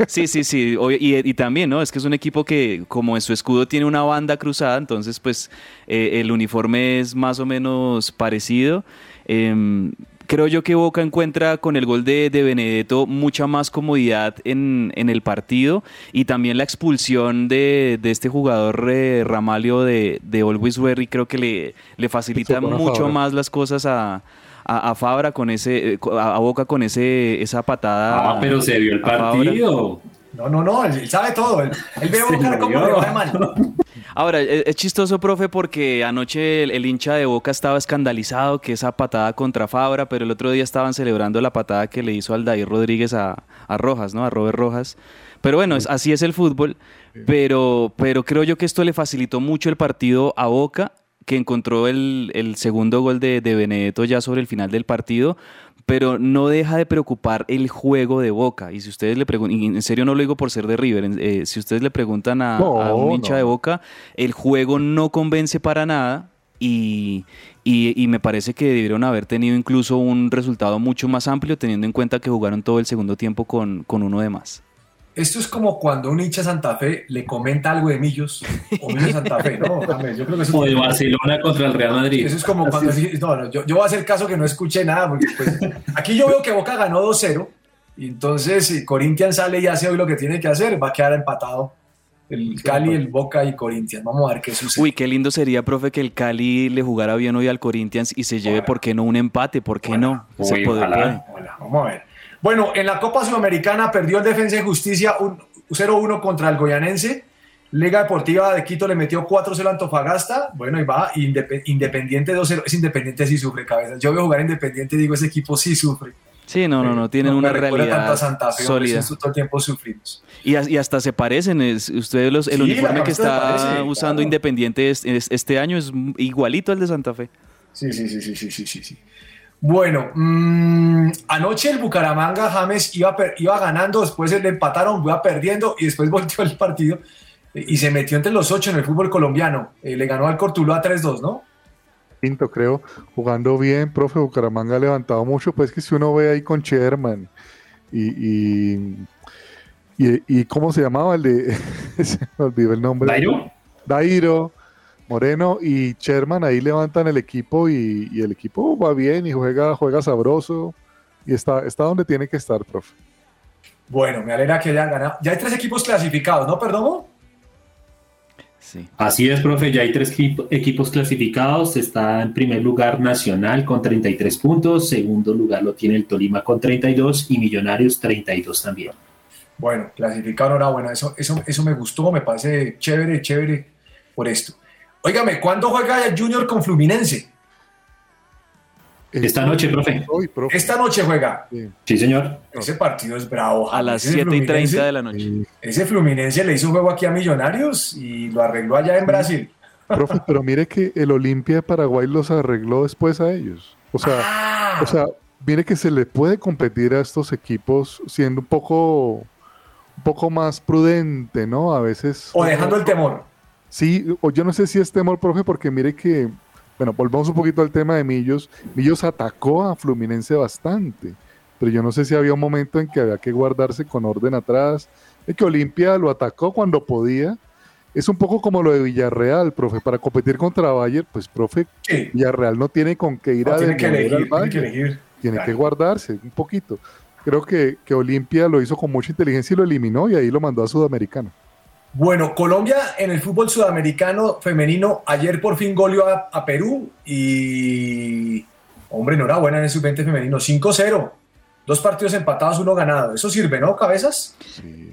sí, sí, sí. Y también, ¿no? Es que es un equipo que, como en su escudo tiene una banda cruzada, entonces, pues, eh, el uniforme es más o menos parecido. Em, creo yo que Boca encuentra con el gol de, de Benedetto mucha más comodidad en, en el partido y también la expulsión de, de este jugador eh, Ramalio de, de Always Ready creo que le, le facilita a mucho Fabra. más las cosas a, a, a Fabra con ese, eh, a, a Boca con ese, esa patada. Ah, pero se vio el a Fabra. partido. No, no, no, él, sabe todo. Él, él ve <laughs> Se Boca como le va de mal. <laughs> Ahora, e, es, es chistoso, profe, porque anoche el, el hincha de Boca estaba escandalizado que esa patada contra Fabra, pero el otro día estaban celebrando la patada que le hizo Aldair Rodríguez a, a Rojas, ¿no? A Robert Rojas. Pero bueno, es- así es el fútbol, pero, pero creo yo que esto le facilitó mucho el partido a Boca, que encontró el, el segundo gol de, de Benedetto ya sobre el final del partido, pero no deja de preocupar el juego de Boca. Y si ustedes le preguntan, y en serio no lo digo por ser de River, eh, si ustedes le preguntan a, No, a un hincha no. de Boca, el juego no convence para nada. Y, y- y me parece que debieron haber tenido incluso un resultado mucho más amplio, teniendo en cuenta que jugaron todo el segundo tiempo con, con uno de más. Esto es como cuando un hincha Santa Fe le comenta algo de Millos o Millos Santa Fe, ¿no? <laughs> James, yo creo que eso O de Barcelona contra el Real Madrid. Eso es como cuando no, no, yo, yo voy a hacer caso que no escuché nada, porque pues, aquí yo veo que Boca ganó 2-0, y entonces si Corinthians sale y hace hoy lo que tiene que hacer, va a quedar empatado el Cali, el Boca y Corinthians. Vamos a ver qué sucede. Uy, qué lindo sería, profe, que el Cali le jugara bien hoy al Corinthians y se lleve, ¿por qué no un empate? ¿Por qué no? Se Uy, puede- ojalá. puede. Hola, vamos a ver. Bueno, en la Copa Sudamericana perdió el Defensa y Justicia un 0-1 contra el Goyanense. Liga Deportiva de Quito le metió 4-0 a Antofagasta. Bueno, y va Indep- Independiente 2-0. Es Independiente sí sufre, cabeza. Yo veo jugar Independiente y digo, ese equipo sí sufre. Sí, no, no, no, tienen No una tanto realidad a Santa Fe, sólida. eso todo el tiempo sufrimos. Y, as- y hasta se parecen, es- ustedes los, el Sí, uniforme que está parece, usando claro. Independiente es- es- este año es igualito al de Santa Fe. Sí, sí, sí, sí, sí, sí, sí. Bueno, mm, anoche el Bucaramanga James iba, per- iba ganando, después le empataron, iba perdiendo y después <laughs> volteó el partido y se metió entre los ocho en el fútbol colombiano. Eh, le ganó al Cortuluá 3-2, ¿no? Quinto, creo, jugando bien, profe Bucaramanga ha levantado mucho, pues que si uno ve ahí con Sherman y, y, y, y ¿cómo se llamaba el de, <laughs> se me olvidó el nombre. ¿Dairo? Dairo, Moreno y Sherman ahí levantan el equipo y, y el equipo va bien y juega, juega sabroso y está, está donde tiene que estar, profe. Bueno, me alegra que hayan ganado. Ya hay tres equipos clasificados, ¿no, perdón? Sí. Así es, profe, ya hay tres equipo- equipos clasificados. Está en primer lugar Nacional con 33 puntos, segundo lugar lo tiene el Tolima con 32 y Millonarios 32 también. Bueno, clasificado, enhorabuena. Eso, eso, eso me gustó, me parece chévere, chévere por esto. Óigame, ¿cuándo juega el Junior con Fluminense? Esta noche, profe. Hoy, profe. Esta noche juega. Sí, señor. Ese partido es bravo. A las Ese 7 y 30 Fluminense- de la noche. Ese Fluminense le hizo juego aquí a Millonarios y lo arregló allá en Brasil. Profe, <laughs> pero mire que el Olimpia de Paraguay los arregló después a ellos. O sea, Ah. o sea, mire que se le puede competir a estos equipos siendo un poco, un poco más prudente, ¿no? A veces. O dejando el temor. Sí, o yo no sé si es temor, profe, porque mire que, bueno, volvamos un poquito al tema de Millos. Millos atacó a Fluminense bastante, pero yo no sé si había un momento en que había que guardarse con orden atrás, Es que Olimpia lo atacó cuando podía. Es un poco como lo de Villarreal, profe. Para competir contra Bayern, pues, profe, Villarreal no tiene con qué ir No, a tiene que elegir, al tiene que Bayern. elegir. Tiene Claro. que guardarse un poquito. Creo que, que Olimpia lo hizo con mucha inteligencia y lo eliminó y ahí lo mandó a Sudamericano. Bueno, Colombia en el fútbol sudamericano femenino ayer por fin goleó a, Perú y, hombre, enhorabuena en el sub-20 femenino, 5-0. Dos partidos empatados, uno ganado. Eso sirve, ¿no, cabezas?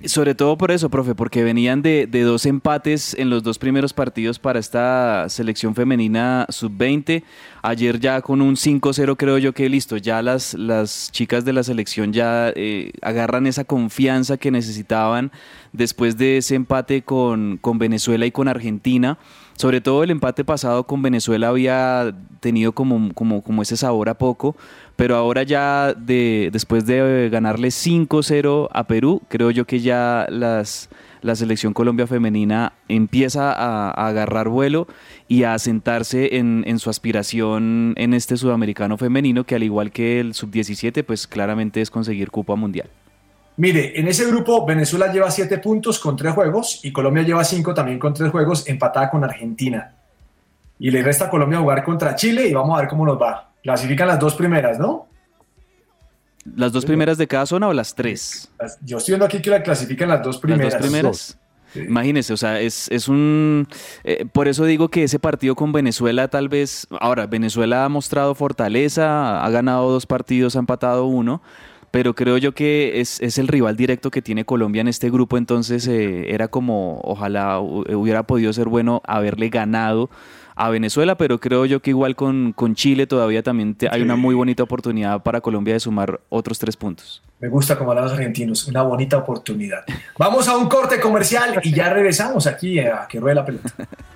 Sobre todo por eso, profe, porque venían de, de dos empates en los dos primeros partidos para esta selección femenina sub-20. Ayer ya con un 5-0 creo yo que listo, ya las, las chicas de la selección ya eh, agarran esa confianza que necesitaban después de ese empate con, con Venezuela y con Argentina. Sobre todo el empate pasado con Venezuela había tenido como, como, como ese sabor a poco, pero ahora ya de, después de ganarle 5-0 a Perú, creo yo que ya las, la selección Colombia femenina empieza a, agarrar vuelo y a asentarse en, en su aspiración en este sudamericano femenino, que al igual que el sub-17, pues claramente es conseguir Copa Mundial. Mire, en ese grupo Venezuela lleva siete puntos con tres juegos y Colombia lleva cinco también con tres juegos, empatada con Argentina. Y le resta a Colombia jugar contra Chile y vamos a ver cómo nos va. Clasifican las dos primeras, ¿no? ¿Las dos primeras de cada zona o las tres? Yo estoy viendo aquí que la clasifican las dos primeras. Las dos primeras. Imagínese, o sea, es, es un... eh, por eso digo que ese partido con Venezuela tal vez... Ahora, Venezuela ha mostrado fortaleza, ha ganado dos partidos, ha empatado uno, pero creo yo que es, es el rival directo que tiene Colombia en este grupo, entonces eh, era como, ojalá hu- hubiera podido ser bueno haberle ganado a Venezuela, pero creo yo que igual con, con Chile todavía también te- hay una muy bonita oportunidad para Colombia de sumar otros tres puntos. Me gusta como hablan los argentinos, una bonita oportunidad. Vamos a un corte comercial y ya regresamos aquí a que ruede la pelota. <laughs>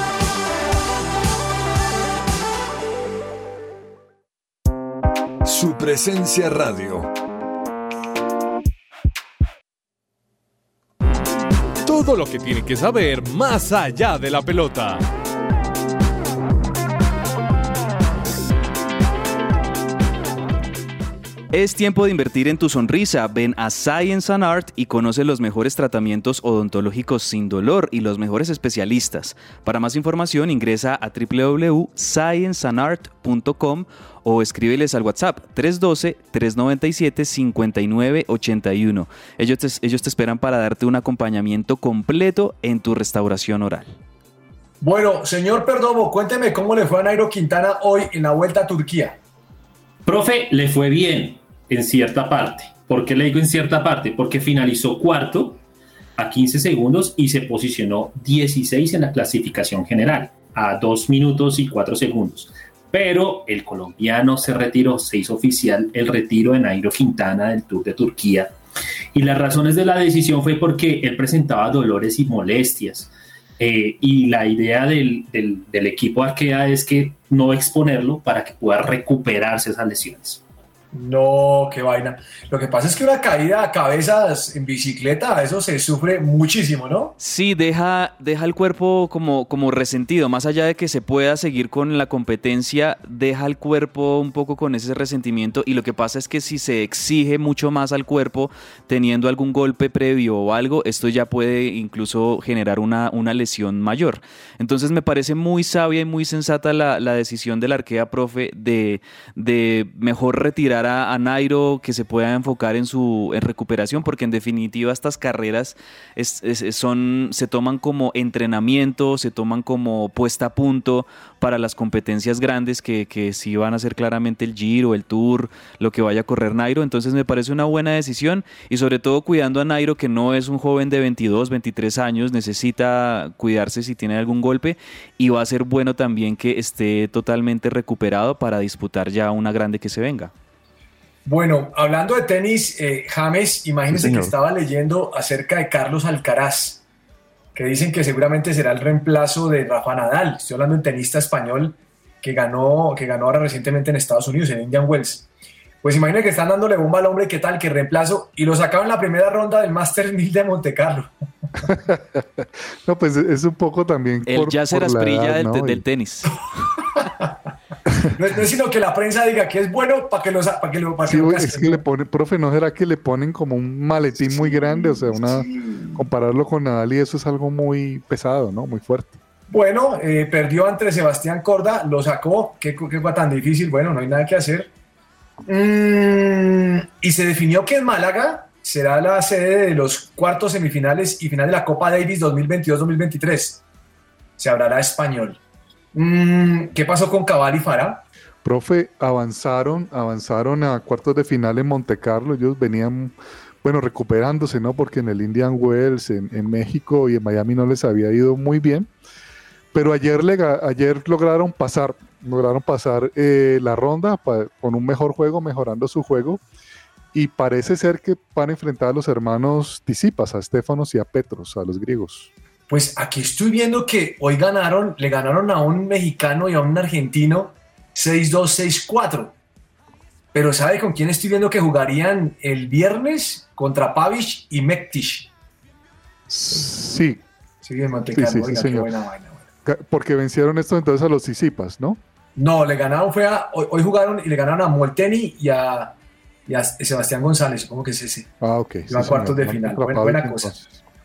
Su presencia radio. Todo lo que tiene que saber más allá de la pelota. Es tiempo de invertir en tu sonrisa. Ven a Science and Art y conoce los mejores tratamientos odontológicos sin dolor y los mejores especialistas. Para más información ingresa a www.scienceandart.com o escríbeles al WhatsApp 312-397-5981. Ellos te, ellos te esperan para darte un acompañamiento completo en tu restauración oral. Bueno, señor Perdomo, cuénteme cómo le fue a Nairo Quintana hoy en la Vuelta a Turquía. Profe, le fue bien. En cierta parte. ¿Por qué le digo en cierta parte? Porque finalizó cuarto a 15 segundos y se posicionó 16 en la clasificación general, a 2 minutos y 4 segundos. Pero el colombiano se retiró, se hizo oficial el retiro de Nairo Quintana del Tour de Turquía. Y las razones de la decisión fue porque él presentaba dolores y molestias. Eh, y la idea del, del, del equipo Arkea es que no exponerlo para que pueda recuperarse esas lesiones. No, qué vaina. Lo que pasa es que una caída a cabezas en bicicleta, eso se sufre muchísimo, ¿no? Sí, deja, deja el cuerpo como, como resentido. Más allá de que se pueda seguir con la competencia, deja el cuerpo un poco con ese resentimiento. Y lo que pasa es que si se exige mucho más al cuerpo, teniendo algún golpe previo o algo, esto ya puede incluso generar una, una lesión mayor. Entonces me parece muy sabia y muy sensata la, la decisión del Arkea, profe, de, de mejor retirar a, a, Nairo, que se pueda enfocar en su recuperación, porque en definitiva estas carreras son, se toman como entrenamiento, se toman como puesta a punto para las competencias grandes que, que sí van a ser claramente el Giro, el Tour, lo que vaya a correr Nairo. Entonces me parece una buena decisión y sobre todo cuidando a Nairo, que no es un joven de 22, 23 años, necesita cuidarse si tiene algún golpe y va a ser bueno también que esté totalmente recuperado para disputar ya una grande que se venga. Bueno, hablando de tenis, eh, James, imagínense sí, que estaba leyendo acerca de Carlos Alcaraz, que dicen que seguramente será el reemplazo de Rafa Nadal. Estoy hablando de un tenista español que ganó, que ganó ahora recientemente en Estados Unidos, en Indian Wells. Pues imagínense que están dándole bomba al hombre, ¿qué tal? Que reemplazo, y lo sacaron en la primera ronda del Master 1000 de Monte Carlo. <laughs> no, pues es un poco también. El por, del, ¿no? del tenis. <laughs> No es, no es, sino que la prensa diga que es bueno para que lo para que lo, para sí, que lo es que le pone, profe, ¿no será que le ponen como un maletín sí, muy grande? O sea, una sí. compararlo con Nadal y eso es algo muy pesado, ¿no? Muy fuerte. Bueno, eh, perdió ante Sebastián Corda, lo sacó, qué, qué tan difícil, bueno, no hay nada que hacer. Mm, y se definió que en Málaga será la sede de los cuartos semifinales y final de la Copa Davis 2022-2023. Se hablará español. Mm, ¿Qué pasó con Cabal y Farah? Profe, avanzaron, avanzaron a cuartos de final en Monte Carlo. Ellos venían, bueno, recuperándose, ¿no? Porque en el Indian Wells, en, México y en Miami no les había ido muy bien. Pero ayer, ayer lograron pasar, lograron pasar eh, la ronda con un mejor juego, mejorando su juego. Y parece ser que van a enfrentar a los hermanos Tisipas, a Estefanos y a Petros, a los griegos. Pues aquí estoy viendo que hoy ganaron, le ganaron a un mexicano y a un argentino 6-2, 6-4. Pero ¿sabe con quién estoy viendo que jugarían el viernes? Contra Pavic y Mektish. Sí. Sí, de Montecarlo. Sí, sí, Oiga, sí, qué señor. buena vaina. Porque vencieron esto entonces a los Tisipas, ¿no? No, le ganaron, fue a, hoy, hoy, jugaron y le ganaron a Molteni y a, y a Sebastián González, supongo que es ese. Ah, ok. Sí, a cuartos de final. Buena, buena cosa.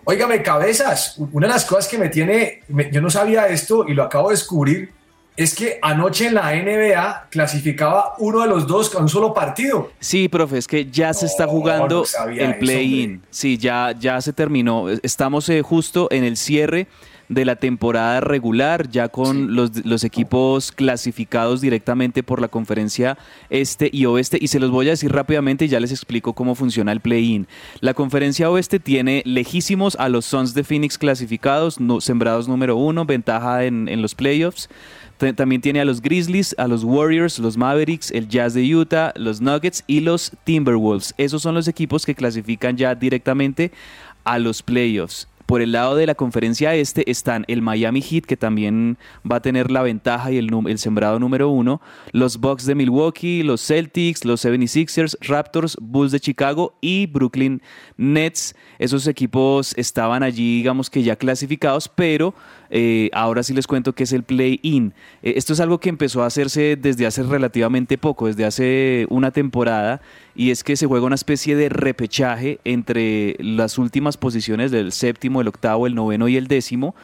Óigame, cabezas, una de las cosas que me tiene, me, yo no sabía esto y lo acabo de descubrir, es que anoche en la NBA clasificaba uno de los dos con un solo partido. Sí, profe, es que ya se está jugando no el play-in. Sí, ya, ya se terminó. Estamos eh, justo en el cierre de la temporada regular, ya con sí. los, los, equipos clasificados directamente por la conferencia este y oeste. Y se los voy a decir rápidamente y ya les explico cómo funciona el play-in. La conferencia oeste tiene lejísimos a los Suns de Phoenix clasificados, no, sembrados número uno, ventaja en, en los playoffs. También tiene a los Grizzlies, a los Warriors, los Mavericks, el Jazz de Utah, los Nuggets y los Timberwolves. Esos son los equipos que clasifican ya directamente a los playoffs. Por el lado de la conferencia este están el Miami Heat, que también va a tener la ventaja y el, el, sembrado número uno, los Bucks de Milwaukee, los Celtics, los 76ers, Raptors, Bulls de Chicago y Brooklyn Nets. Esos equipos estaban allí, digamos que ya clasificados, pero eh, ahora sí les cuento que es el play-in. Eh, esto es algo que empezó a hacerse desde hace relativamente poco, desde hace una temporada, y es que se juega una especie de repechaje entre las últimas posiciones del séptimo, el octavo, el noveno y el décimo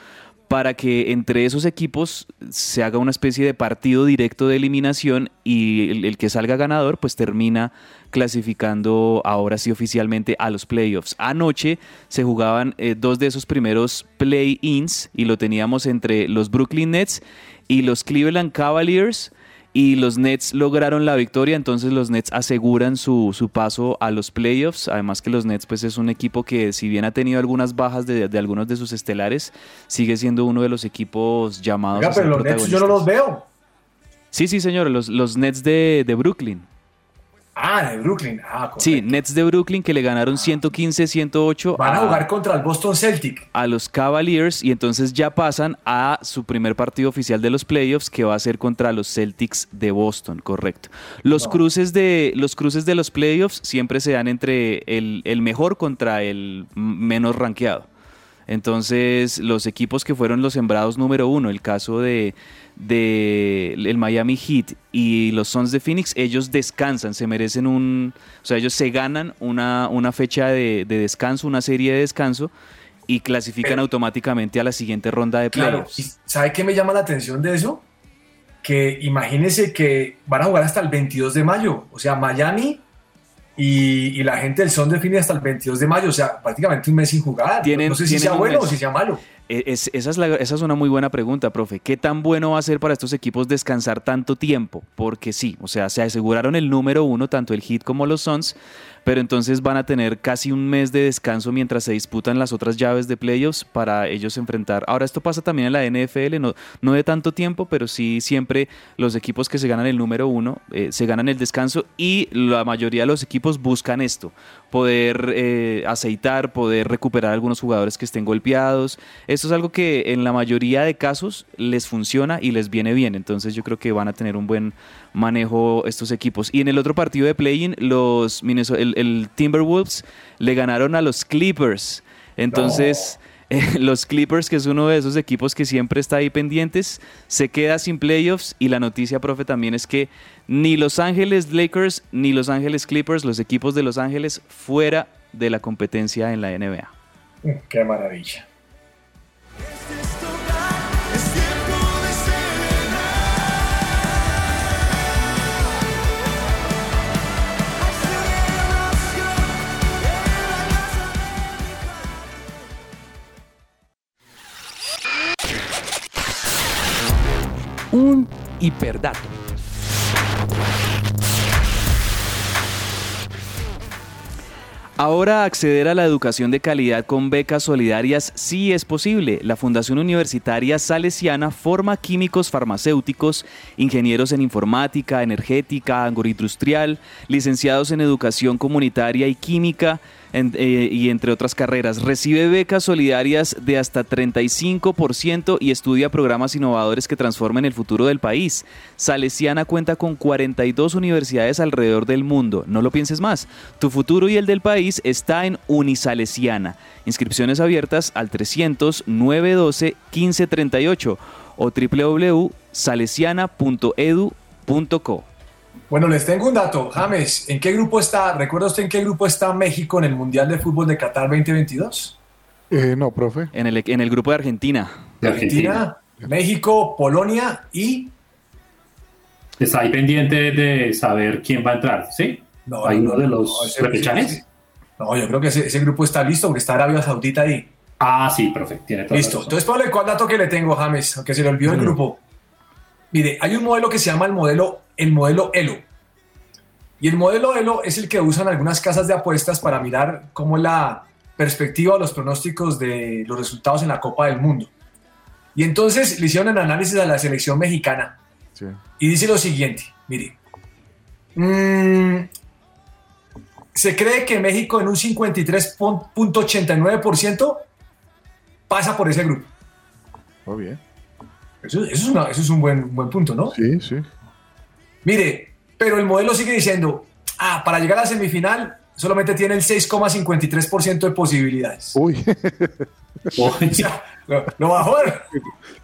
para que entre esos equipos se haga una especie de partido directo de eliminación y el, el, que salga ganador pues termina clasificando ahora sí oficialmente a los playoffs. Anoche se jugaban eh, dos de esos primeros play-ins y lo teníamos entre los Brooklyn Nets y los Cleveland Cavaliers y los Nets lograron la victoria, entonces los Nets aseguran su, su paso a los playoffs. Además que los Nets pues es un equipo que si bien ha tenido algunas bajas de, de algunos de sus estelares, sigue siendo uno de los equipos llamados Oiga, a ser pero los Nets yo no los veo. Sí, sí, señor, los, los Nets de, de Brooklyn. Ah, de Brooklyn. Ah, correcto. Sí, Nets de Brooklyn que le ganaron 115-108 Van a jugar contra el Boston Celtic. a los Cavaliers y entonces ya pasan a su primer partido oficial de los playoffs que va a ser contra los Celtics de Boston, correcto. Los, cruces, de, los cruces de los playoffs siempre se dan entre el, el mejor contra el menos rankeado. Entonces, los equipos que fueron los sembrados número uno, el caso de, de el Miami Heat y los Suns de Phoenix, ellos descansan, se merecen un, o sea, ellos se ganan una, una fecha de, de descanso, una serie de descanso y clasifican automáticamente a la siguiente ronda de Claro. playoffs. ¿Y ¿Sabe qué me llama la atención de eso? Que imagínense que van a jugar hasta el 22 de mayo. O sea, Miami y, y la gente del Son define hasta el 22 de mayo. O sea, prácticamente un mes sin jugar. Tienen- no sé si sea bueno mes. o si sea malo. E- es- esa, es una muy buena pregunta, profe. ¿Qué tan bueno va a ser para estos equipos descansar tanto tiempo? Porque sí, o sea, se aseguraron el número uno, tanto el Heat como los Suns, pero entonces van a tener casi un mes de descanso mientras se disputan las otras llaves de playoffs para ellos enfrentar. Ahora, esto pasa también en la NFL, no, no de tanto tiempo, pero sí siempre los equipos que se ganan el número uno eh, se ganan el descanso y la mayoría de los equipos buscan esto, poder eh, aceitar, poder recuperar algunos jugadores que estén golpeados. Esto es algo que en la mayoría de casos les funciona y les viene bien. Entonces yo creo que van a tener un buen manejo estos equipos. Y en el otro partido de play-in, los el, el Timberwolves le ganaron a los Clippers. Entonces... <laughs> los Clippers, que es uno de esos equipos que siempre está ahí pendientes, se queda sin playoffs y la noticia, profe, también es que ni Los Ángeles Lakers ni Los Ángeles Clippers, los equipos de Los Ángeles, fuera de la competencia en la NBA. Qué maravilla. Hiperdato. Ahora acceder a la educación de calidad con becas solidarias sí es posible. La Fundación Universitaria Salesiana forma químicos farmacéuticos, ingenieros en informática, energética, agroindustrial, licenciados en educación comunitaria y química eh, y entre otras carreras. Recibe becas solidarias de hasta 35% y estudia programas innovadores que transformen el futuro del país. Salesiana cuenta con 42 universidades alrededor del mundo. No lo pienses más. Tu futuro y el del país está en Unisalesiana. Inscripciones abiertas al 300 912 1538 o www.salesiana.edu.co. Bueno, les tengo un dato. James, ¿en qué grupo está? ¿Recuerda usted en qué grupo está México en el Mundial de Fútbol de Qatar 2022? Eh, no, profe. En el, en el grupo de Argentina. Argentina, México, Polonia y Está ahí pendiente de saber quién va a entrar, ¿sí? No, Hay no, uno de los no, repechajes. No, yo creo que ese, ese grupo está listo porque está Arabia Saudita ahí. Ah, sí, profe, tiene toda la Listo. Entonces, ponle cuál dato que le tengo, James, aunque se le olvidó el Mm. grupo. Mire, hay un modelo que se llama el modelo, el modelo ELO. Y el modelo ELO es el que usan algunas casas de apuestas para mirar cómo es la perspectiva o los pronósticos de los resultados en la Copa del Mundo. Y entonces le hicieron el análisis a la selección mexicana Sí. y dice lo siguiente, mire, mm, se cree que México en un 53.89% pasa por ese grupo. Muy bien. Eso, eso es, una- eso es un buen, buen punto, ¿no? Sí, sí. Mire, pero el modelo sigue diciendo, ah, para llegar a la semifinal solamente tiene el 6,53% de posibilidades. Uy, <laughs> O sea, lo, lo bajó.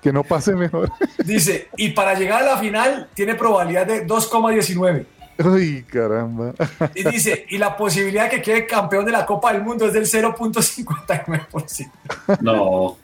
que no pase mejor. Dice, y para llegar a la final tiene probabilidad de 2,19. Uy, caramba. Y dice, y la posibilidad de que quede campeón de la Copa del Mundo es del 0.59%. No.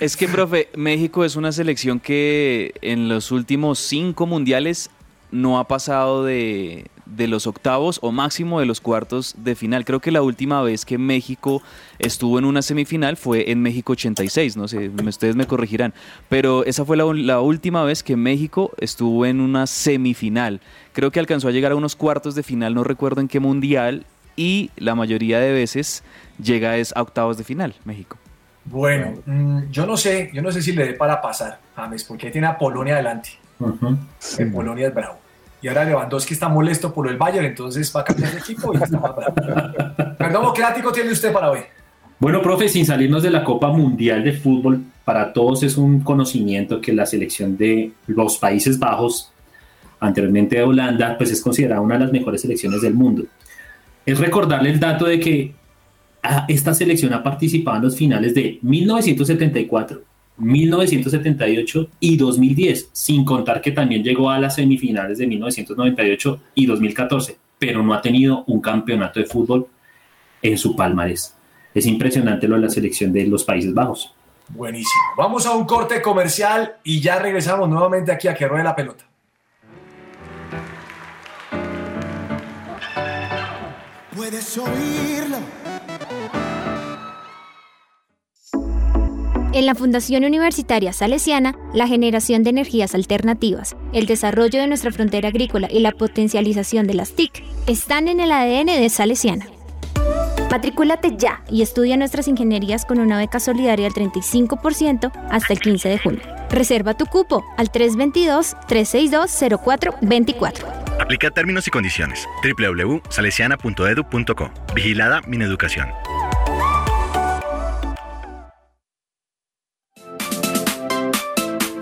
Es que, profe, México es una selección que en los últimos cinco mundiales no ha pasado de, los octavos o máximo de los cuartos de final. Creo que la última vez que México estuvo en una semifinal fue en México 86, no sé, ustedes me corregirán, pero esa fue la, la última vez que México estuvo en una semifinal. Creo que alcanzó a llegar a unos cuartos de final, no recuerdo en qué mundial, y la mayoría de veces llega es a octavos de final, México. Bueno, mm, yo no sé, yo no sé si le dé para pasar, James, porque tiene a Polonia adelante. Que Polonia es bravo. Y ahora Lewandowski está molesto por el Bayern, entonces va a cambiar de equipo y está más bravo. <laughs> Perdón, ¿qué ático tiene usted para hoy? Bueno, profe, sin salirnos de la Copa Mundial de Fútbol, para todos es un conocimiento que la selección de los Países Bajos, anteriormente de Holanda, pues es considerada una de las mejores selecciones del mundo. Es recordarle el dato de que esta selección ha participado en los finales de 1974, 1978 y 2010, sin contar que también llegó a las semifinales de 1998 y 2014, pero no ha tenido un campeonato de fútbol en su palmarés. Es impresionante lo de la selección de los Países Bajos. Buenísimo. Vamos a un corte comercial y ya regresamos nuevamente aquí a que ruede la pelota. Puedes oírlo. En la Fundación Universitaria Salesiana, la generación de energías alternativas, el desarrollo de nuestra frontera agrícola y la potencialización de las TIC están en el ADN de Salesiana. Matricúlate ya y estudia nuestras ingenierías con una beca solidaria del 35% hasta el 15 de junio. Reserva tu cupo al 322-362-0424. Aplica términos y condiciones. www.salesiana.edu.co. Vigilada Mineducación.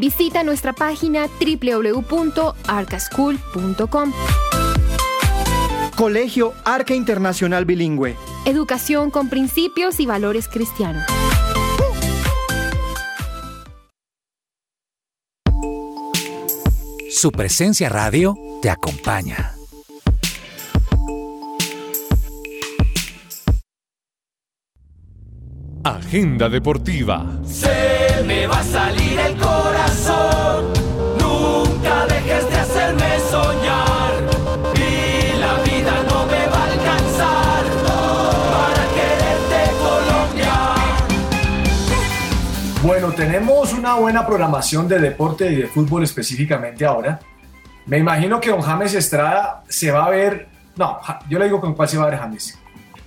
Visita nuestra página www.arcaschool.com. Colegio Arca Internacional Bilingüe. Educación con principios y valores cristianos. Su presencia radio te acompaña. Agenda deportiva. Me va a salir el corazón. Nunca dejes de hacerme soñar. Y la vida no me va a alcanzar para quererte Colombia. Bueno, tenemos una buena programación de deporte y de fútbol específicamente ahora. Me imagino que don James Estrada se va a ver. No, yo le digo con cuál se va a ver James.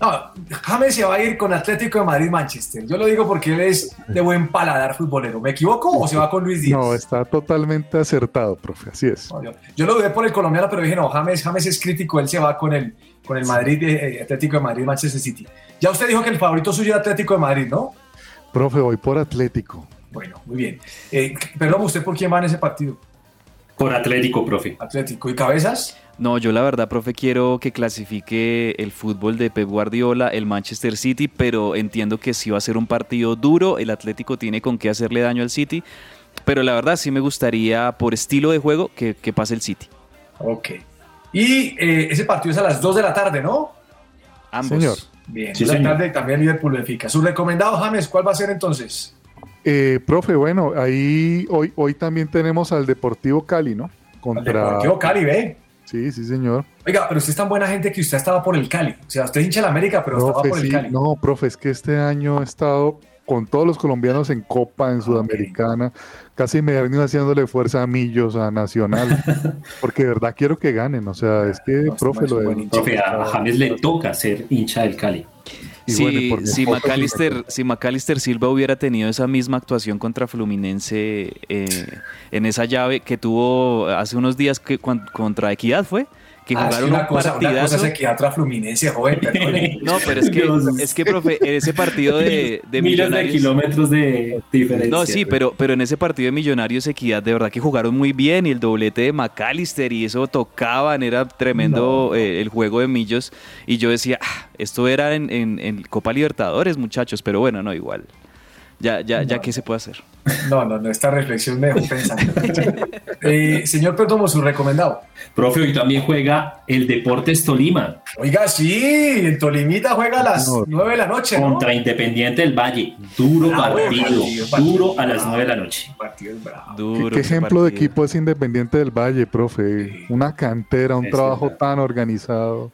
No, James se va a ir con Atlético de Madrid-Manchester. Yo lo digo porque él es de buen paladar futbolero. ¿Me equivoco o se va con Luis Díaz? No, está totalmente acertado, profe, así es. Yo, yo lo dudé por el colombiano, pero dije, no, James, James es crítico, él se va con el, con el Madrid, eh, Atlético de Madrid, Manchester City. Ya usted dijo que el favorito suyo era Atlético de Madrid, ¿no? Profe, voy por Atlético. Bueno, muy bien. Eh, perdón, ¿usted por quién va en ese partido? Por Atlético, profe. Atlético. ¿Y cabezas? No, yo la verdad, profe, quiero que clasifique el fútbol de Pep Guardiola, el Manchester City, pero entiendo que sí va a ser un partido duro. El Atlético tiene con qué hacerle daño al City, pero la verdad sí me gustaría, por estilo de juego, que, que pase el City. Ok. Y eh, ese partido es a las 2 de la tarde, ¿no? Ambos. Señor. Bien, Sí, 2 de la señor. tarde también Liverpool Benfica. Su recomendado, James, ¿cuál va a ser entonces? Eh, profe, bueno, ahí hoy, hoy también tenemos al Deportivo Cali, ¿no? Contra... Deportivo Cali, ve. Sí, sí, señor. Oiga, pero usted es tan buena gente que usted estaba por el Cali. O sea, usted hincha la América, pero estaba por el Cali. no, profe, es que este año he estado con todos los colombianos en Copa, en Sudamericana, casi me venido haciéndole fuerza a Millos, a Nacional, <laughs> porque de verdad quiero que ganen, o sea, es que, profe, lo de... Profe, a James le toca ser hincha del Cali. Y Si, bueno, si, sí me McAllister, si McAllister Silva hubiera tenido esa misma actuación contra Fluminense eh, en esa llave que tuvo hace unos días que, cuan- contra Equidad, ¿fue? Que Ah, jugaron una un cosa, una cosa partidazo. es Equidad otra Fluminense, joven, perdone. <laughs> No, pero es que, es que, profe, en ese partido de, de Miles de kilómetros de diferencia. No, sí, pero, pero en ese partido de Millonarios Equidad, de verdad que jugaron muy bien y el doblete de McAllister y eso tocaban, era tremendo eh, el juego de Millos. Y yo decía, "Ah, esto era en, en- en Copa Libertadores, muchachos, pero bueno, no, igual. Ya, ya, ya, ¿qué se puede hacer? No, no, no, esta reflexión me dejó pensando. <laughs> Eh, señor Perdomo, su recomendado. Profe, hoy también juega el Deportes Tolima Oiga, sí, el Tolimita juega a las 9 de la noche, ¿no? contra Independiente del Valle. Duro Ah, partido, partido, partido. duro a las 9 de la noche. Partido es bravo. ¿Qué, Duro. qué ejemplo de equipo es Independiente del Valle, profe? Una cantera, un Es trabajo verdad. tan organizado.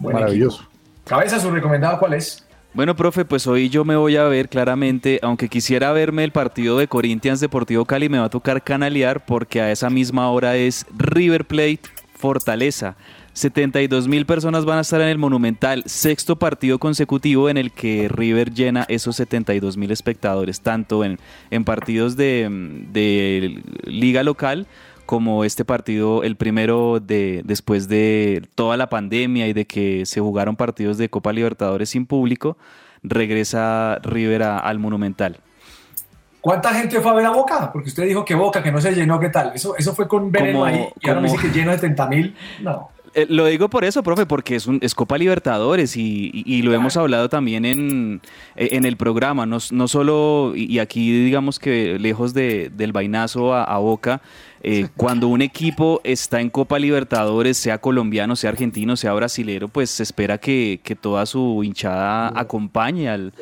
Buen Maravilloso. Cabeza, su recomendado, ¿cuál es? Bueno, profe, pues hoy yo me voy a ver claramente, aunque quisiera verme el partido de Corinthians Deportivo Cali, me va a tocar canalear porque a esa misma hora es River Plate Fortaleza. 72 mil personas van a estar en el Monumental, sexto partido consecutivo en el que River llena esos 72 mil espectadores, tanto en, en partidos de, de liga local como este partido, el primero de después de toda la pandemia y de que se jugaron partidos de Copa Libertadores sin público, regresa River a- al Monumental. ¿Cuánta gente fue a ver a Boca? Porque usted dijo que Boca, que no se llenó, ¿qué tal? Eso, eso fue con veneno Como- ahí y ahora me dice que lleno de 70 mil. No. Eh, lo digo por eso, profe, porque es, un, es Copa Libertadores y, y- y lo hemos hablado también en, eh, en el programa, no, no solo, y y aquí digamos que lejos de- del vainazo a, a Boca, eh, cuando un equipo está en Copa Libertadores, sea colombiano, sea argentino, sea brasilero, pues se espera que, que toda su hinchada acompañe al,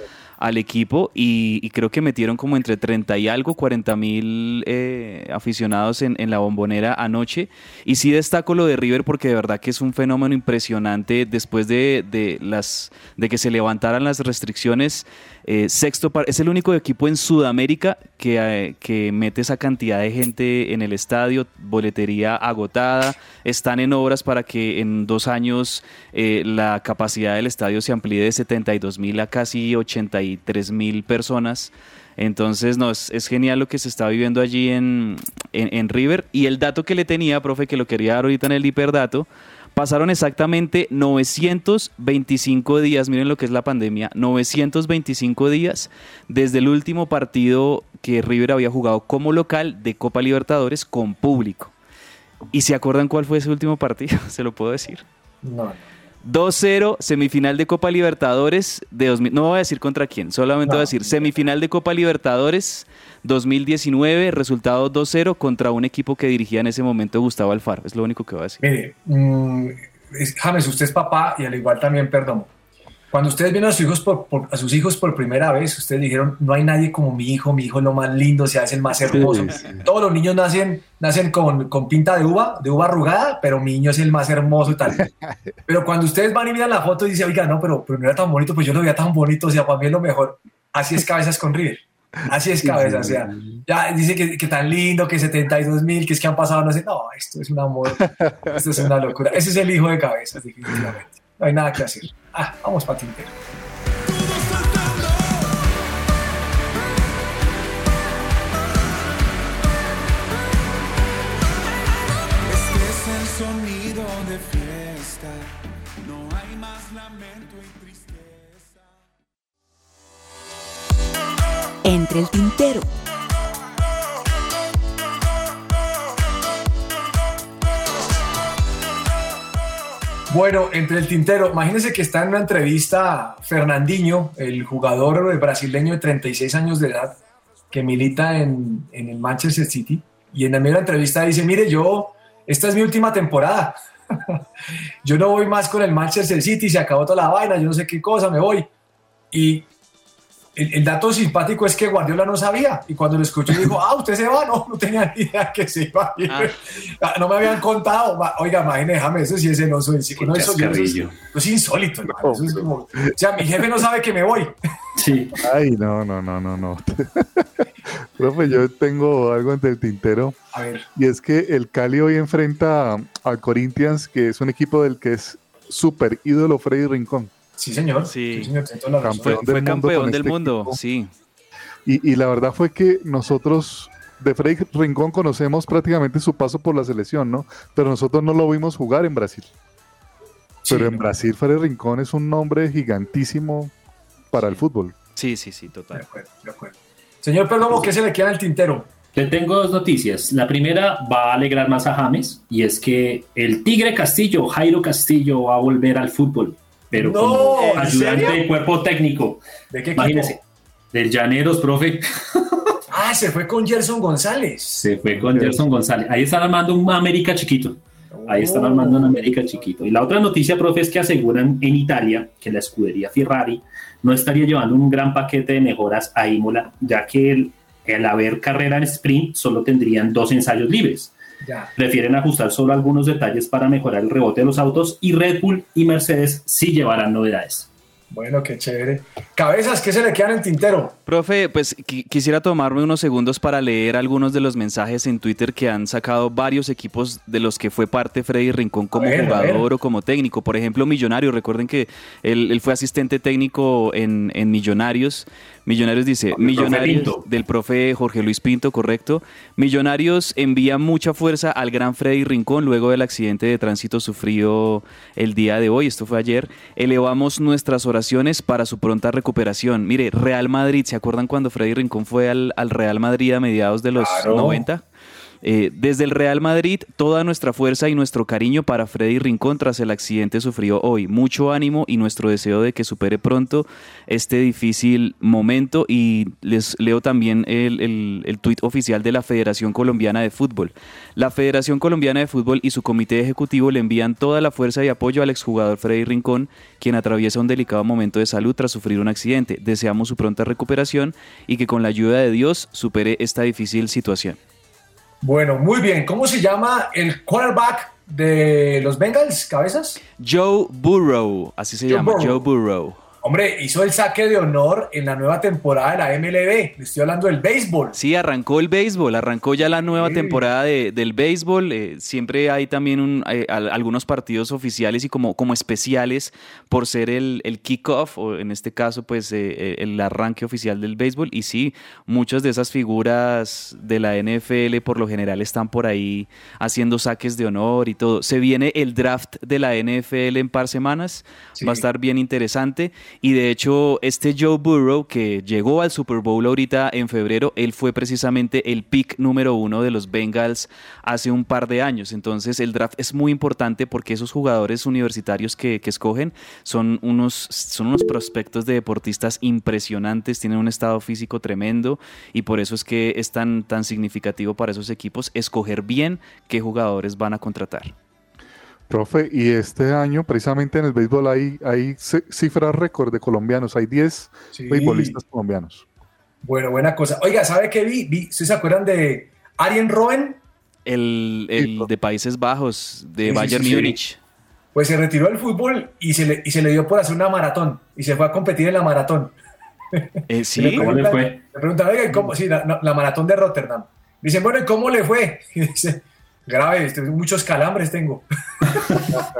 al equipo y, creo que metieron como entre 30 y algo, 40 mil eh, aficionados en, la bombonera anoche. Y sí destaco lo de River porque de verdad que es un fenómeno impresionante después de, de las, de que se levantaran las restricciones. eh, sexto es el único equipo en Sudamérica que, eh, que mete esa cantidad de gente en el estadio, boletería agotada, están en obras para que en dos años la capacidad del estadio se amplíe de 72 mil a casi 83 mil personas. Entonces, no, es, genial lo que se está viviendo allí en, en, en River. Y el dato que le tenía, profe, que lo quería dar ahorita en el hiperdato, pasaron exactamente 925 días, miren lo que es la pandemia, 925 días desde el último partido que River había jugado como local de Copa Libertadores con público. ¿Y se acuerdan cuál fue ese último partido? <laughs> Se lo puedo decir. No. 2-0, semifinal de Copa Libertadores de 2000. No voy a decir contra quién, solamente voy a decir semifinal de Copa Libertadores 2019, resultado 2-0 contra un equipo que dirigía en ese momento Gustavo Alfaro. Es lo único que voy a decir. Mire, mm, es- James, usted es papá y al igual también, perdón. Cuando ustedes vieron a sus hijos por, por- a sus hijos por primera vez, ustedes dijeron, no hay nadie como mi hijo, mi hijo es lo más lindo, se hace el más hermoso. Sí, sí. Todos los niños nacen, nacen con, con pinta de uva, de uva arrugada, pero mi niño es el más hermoso y tal. <laughs> Pero cuando ustedes van y miran la foto y dicen, oiga, no, pero, pero no era tan bonito, pues yo lo veía tan bonito, o sea, para mí es lo mejor. Así es cabezas con River. Así es cabeza, o sea, ya dice que, que tan lindo, que 72 mil, que es que han pasado, no sé, no, esto es un amor, esto es una locura. Ese es el hijo de cabezas, definitivamente. No hay nada que hacer. Ah, vamos para Tintero. El sonido de fiesta. No hay más lamento y tristeza. Entre el tintero. Bueno, entre el tintero, imagínense que está en una entrevista Fernandinho, el jugador brasileño de 36 años de edad, que milita en, en el Manchester City, y en la misma entrevista dice, mire, yo, esta es mi última temporada, <laughs> yo no voy más con el Manchester City, se acabó toda la vaina, yo no sé qué cosa, me voy. Y el, el dato simpático es que Guardiola no sabía, y cuando lo escuchó dijo, ah, usted se va, no, no tenía ni idea que se iba a ir. Ah, No me habían contado, oiga, imagínese, déjame, eso sí es el oso del ciclo, no, eso, eso es, eso es insólito, eso es como, o sea, mi jefe no sabe que me voy. Sí. Ay, no, no, no, no, no. <laughs> Profe, yo tengo algo entre el tintero. A ver. Y es que el Cali hoy enfrenta al Corinthians, que es un equipo del que es súper ídolo Freddy Rincón. Sí, señor. Sí. señor, tiene toda la razón. Fue, Campeón fue del mundo campeón del este mundo, equipo. sí. Y, y la verdad fue que nosotros de Freddy Rincón conocemos prácticamente su paso por la selección, ¿no? Pero nosotros no lo vimos jugar en Brasil. Pero en Brasil Freddy Rincón es un nombre gigantísimo para el fútbol. Sí, sí, sí, total. De acuerdo, de acuerdo. Señor Perdomo, ¿qué se le queda en el tintero? Le tengo dos noticias. La primera va a alegrar más a James y es que el Tigre Castillo, Jairo Castillo, va a volver al fútbol, pero No, como ¿en ayudante de cuerpo técnico. ¿De qué? Imagínese, del Llaneros, profe. Ah, se fue con Gerson González. Se fue con Gerson González. Ahí están armando un América chiquito. Ahí están armando un América chiquito. Y la otra noticia, profe, es que aseguran en Italia que la escudería Ferrari no estaría llevando un gran paquete de mejoras a Imola, ya que el, el haber carrera en sprint solo tendrían dos ensayos libres. Ya. Prefieren ajustar solo algunos detalles para mejorar el rebote de los autos y Red Bull y Mercedes sí llevarán novedades. Bueno, qué chévere. Cabezas, ¿qué se le queda en el tintero? Profe, pues qui- quisiera tomarme unos segundos para leer algunos de los mensajes en Twitter que han sacado varios equipos de los que fue parte Freddy Rincón como ver, jugador o como técnico. Por ejemplo, Millonario, recuerden que él, él fue asistente técnico en, en Millonarios. Millonarios dice, el Millonarios del profe Jorge Luis Pinto, correcto. Millonarios envía mucha fuerza al gran Freddy Rincón luego del accidente de tránsito sufrido el día de hoy, esto fue ayer. Elevamos nuestras oraciones para su pronta recuperación. Mire, Real Madrid, ¿se acuerdan cuando Freddy Rincón fue al, al Real Madrid a mediados de los Claro. 90? Eh, desde el Real Madrid, toda nuestra fuerza y nuestro cariño para Freddy Rincón tras el accidente sufrido hoy. Mucho ánimo y nuestro deseo de que supere pronto este difícil momento. Y les leo también el, el, el tuit oficial de la Federación Colombiana de Fútbol. La Federación Colombiana de Fútbol y su comité ejecutivo le envían toda la fuerza y apoyo al exjugador Freddy Rincón, quien atraviesa un delicado momento de salud tras sufrir un accidente. Deseamos su pronta recuperación y que con la ayuda de Dios supere esta difícil situación. Bueno, muy bien. ¿Cómo se llama el quarterback de los Bengals, cabezas? Joe Burrow, así se Joe llama, Burrow. Joe Burrow. Hombre, hizo el saque de honor en la nueva temporada de la MLB. Le estoy hablando del béisbol. Sí, arrancó el béisbol, arrancó ya la nueva Sí. temporada de- del béisbol. eh, siempre hay también un- al- algunos partidos oficiales y como, como especiales por ser el, el kickoff, o en este caso, pues eh, eh, el arranque oficial del béisbol. Y sí, muchas de esas figuras de la NFL por lo general están por ahí haciendo saques de honor y todo. Se viene el draft de la NFL en par semanas, Sí. va a estar bien interesante. Y de hecho, este Joe Burrow que llegó al Super Bowl ahorita en febrero, él fue precisamente el pick número uno de los Bengals hace un par de años. Entonces, el draft es muy importante porque esos jugadores universitarios que, que escogen son unos, son unos prospectos de deportistas impresionantes, tienen un estado físico tremendo y por eso es que es tan, tan significativo para esos equipos escoger bien qué jugadores van a contratar. Profe, y este año precisamente en el béisbol hay, hay ci- cifras récord de colombianos, hay 10 Sí. beisbolistas colombianos. Bueno, buena cosa. Oiga, ¿sabe qué vi? vi ¿Ustedes se acuerdan de Arjen Robben? El, el de Países Bajos, de Sí, Bayern sí, sí. Múnich. Pues se retiró del fútbol y se, le, y se le dio por hacer una maratón. Y se fue a competir en la maratón. Eh, <laughs> sí, le ¿Cómo le preguntan- fue? Le preguntan, oiga, ¿y cómo? Sí, la, no, la maratón de Rotterdam. Dicen, bueno, ¿y cómo le fue? <laughs> Y dice, grave, este, muchos calambres tengo.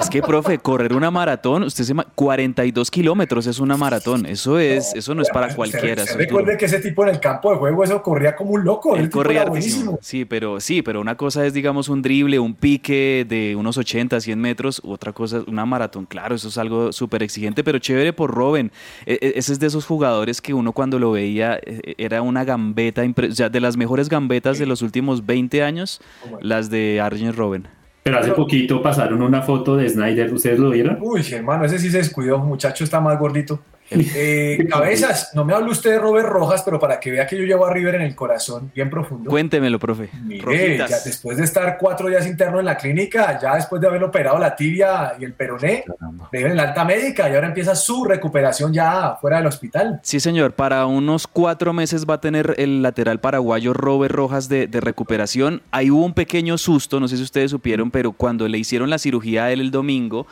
Es que, profe, correr una maratón, usted se... ma- 42 kilómetros es una maratón. Eso es, eso no es para cualquiera. recuerde que ese tipo en el campo de juego, eso corría como un loco. Él corría buenísimo. Sí, pero sí, pero una cosa es, digamos, un drible, un pique de unos 80, 100 metros, otra cosa es una maratón. Claro, eso es algo súper exigente, pero chévere por Robin. E- e- ese es de esos jugadores que uno cuando lo veía eh, era una gambeta, o sea, de las mejores gambetas de los últimos 20 años, las de Arjen Robben. Pero hace poquito pasaron una foto de Snyder, ¿ustedes lo vieron? Uy, hermano, ese sí se descuidó, muchacho está más gordito. Eh, <laughs> cabezas, no me hable usted de Robert Rojas, pero para que vea que yo llevo a River en el corazón, bien profundo. Cuéntemelo, profe. Mire, ya después de estar cuatro días interno en la clínica, ya después de haber operado la tibia y el peroné, le dieron la alta médica y ahora empieza su recuperación ya fuera del hospital. Sí, señor. Para unos cuatro meses va a tener el lateral paraguayo Robert Rojas de, de recuperación. Ahí hubo un pequeño susto, no sé si ustedes supieron, pero cuando le hicieron la cirugía a él el domingo,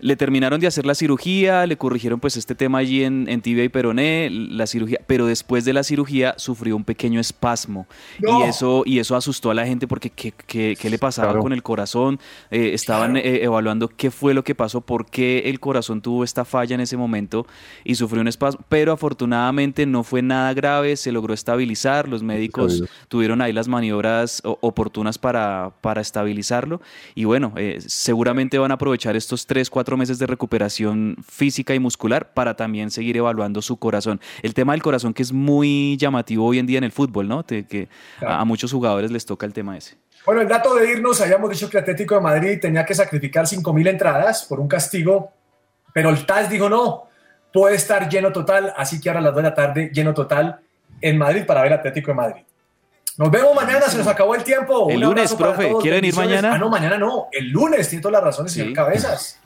Le terminaron de hacer la cirugía, le corrigieron pues este tema allí en, en tibia y peroné, la cirugía, pero después de la cirugía sufrió un pequeño espasmo No. y eso y eso asustó a la gente porque qué, qué- qué le pasaba Claro. con el corazón, Eh, estaban eh, evaluando qué fue lo que pasó, por qué el corazón tuvo esta falla en ese momento y sufrió un espasmo, pero afortunadamente no fue nada grave, se logró estabilizar, los médicos tuvieron ahí las maniobras oportunas para, para estabilizarlo y bueno, eh, seguramente van a aprovechar estos tres, cuatro meses de recuperación física y muscular para también seguir evaluando su corazón. El tema del corazón que es muy llamativo hoy en día en el fútbol, ¿no? Te- que a, a muchos jugadores les toca el tema ese. Bueno, el dato de irnos, habíamos dicho que Atlético de Madrid tenía que sacrificar 5.000 entradas por un castigo, pero el TAS dijo no, puede estar lleno total, así que ahora a las 2 de la tarde, lleno total en Madrid para ver Atlético de Madrid. Nos vemos mañana, se nos acabó el tiempo. El Un lunes, profe, ¿quieren ir mañana? Ah, no, mañana no, el lunes, tiene todas las razones, señor Sí. Cabezas,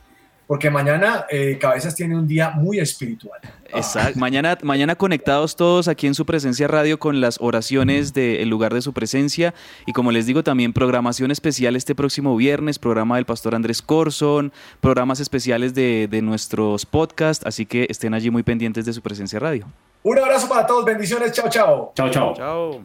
porque mañana eh, Cabezas tiene un día muy espiritual. Exacto. Mañana, mañana conectados todos aquí en su presencia radio con las oraciones del lugar de su presencia. Y como les digo, también programación especial este próximo viernes, programa del pastor Andrés Corson, programas especiales de, de nuestros podcasts. Así que estén allí muy pendientes de su presencia radio. Un abrazo para todos, bendiciones, chao, chao. Chao, chao. Chao.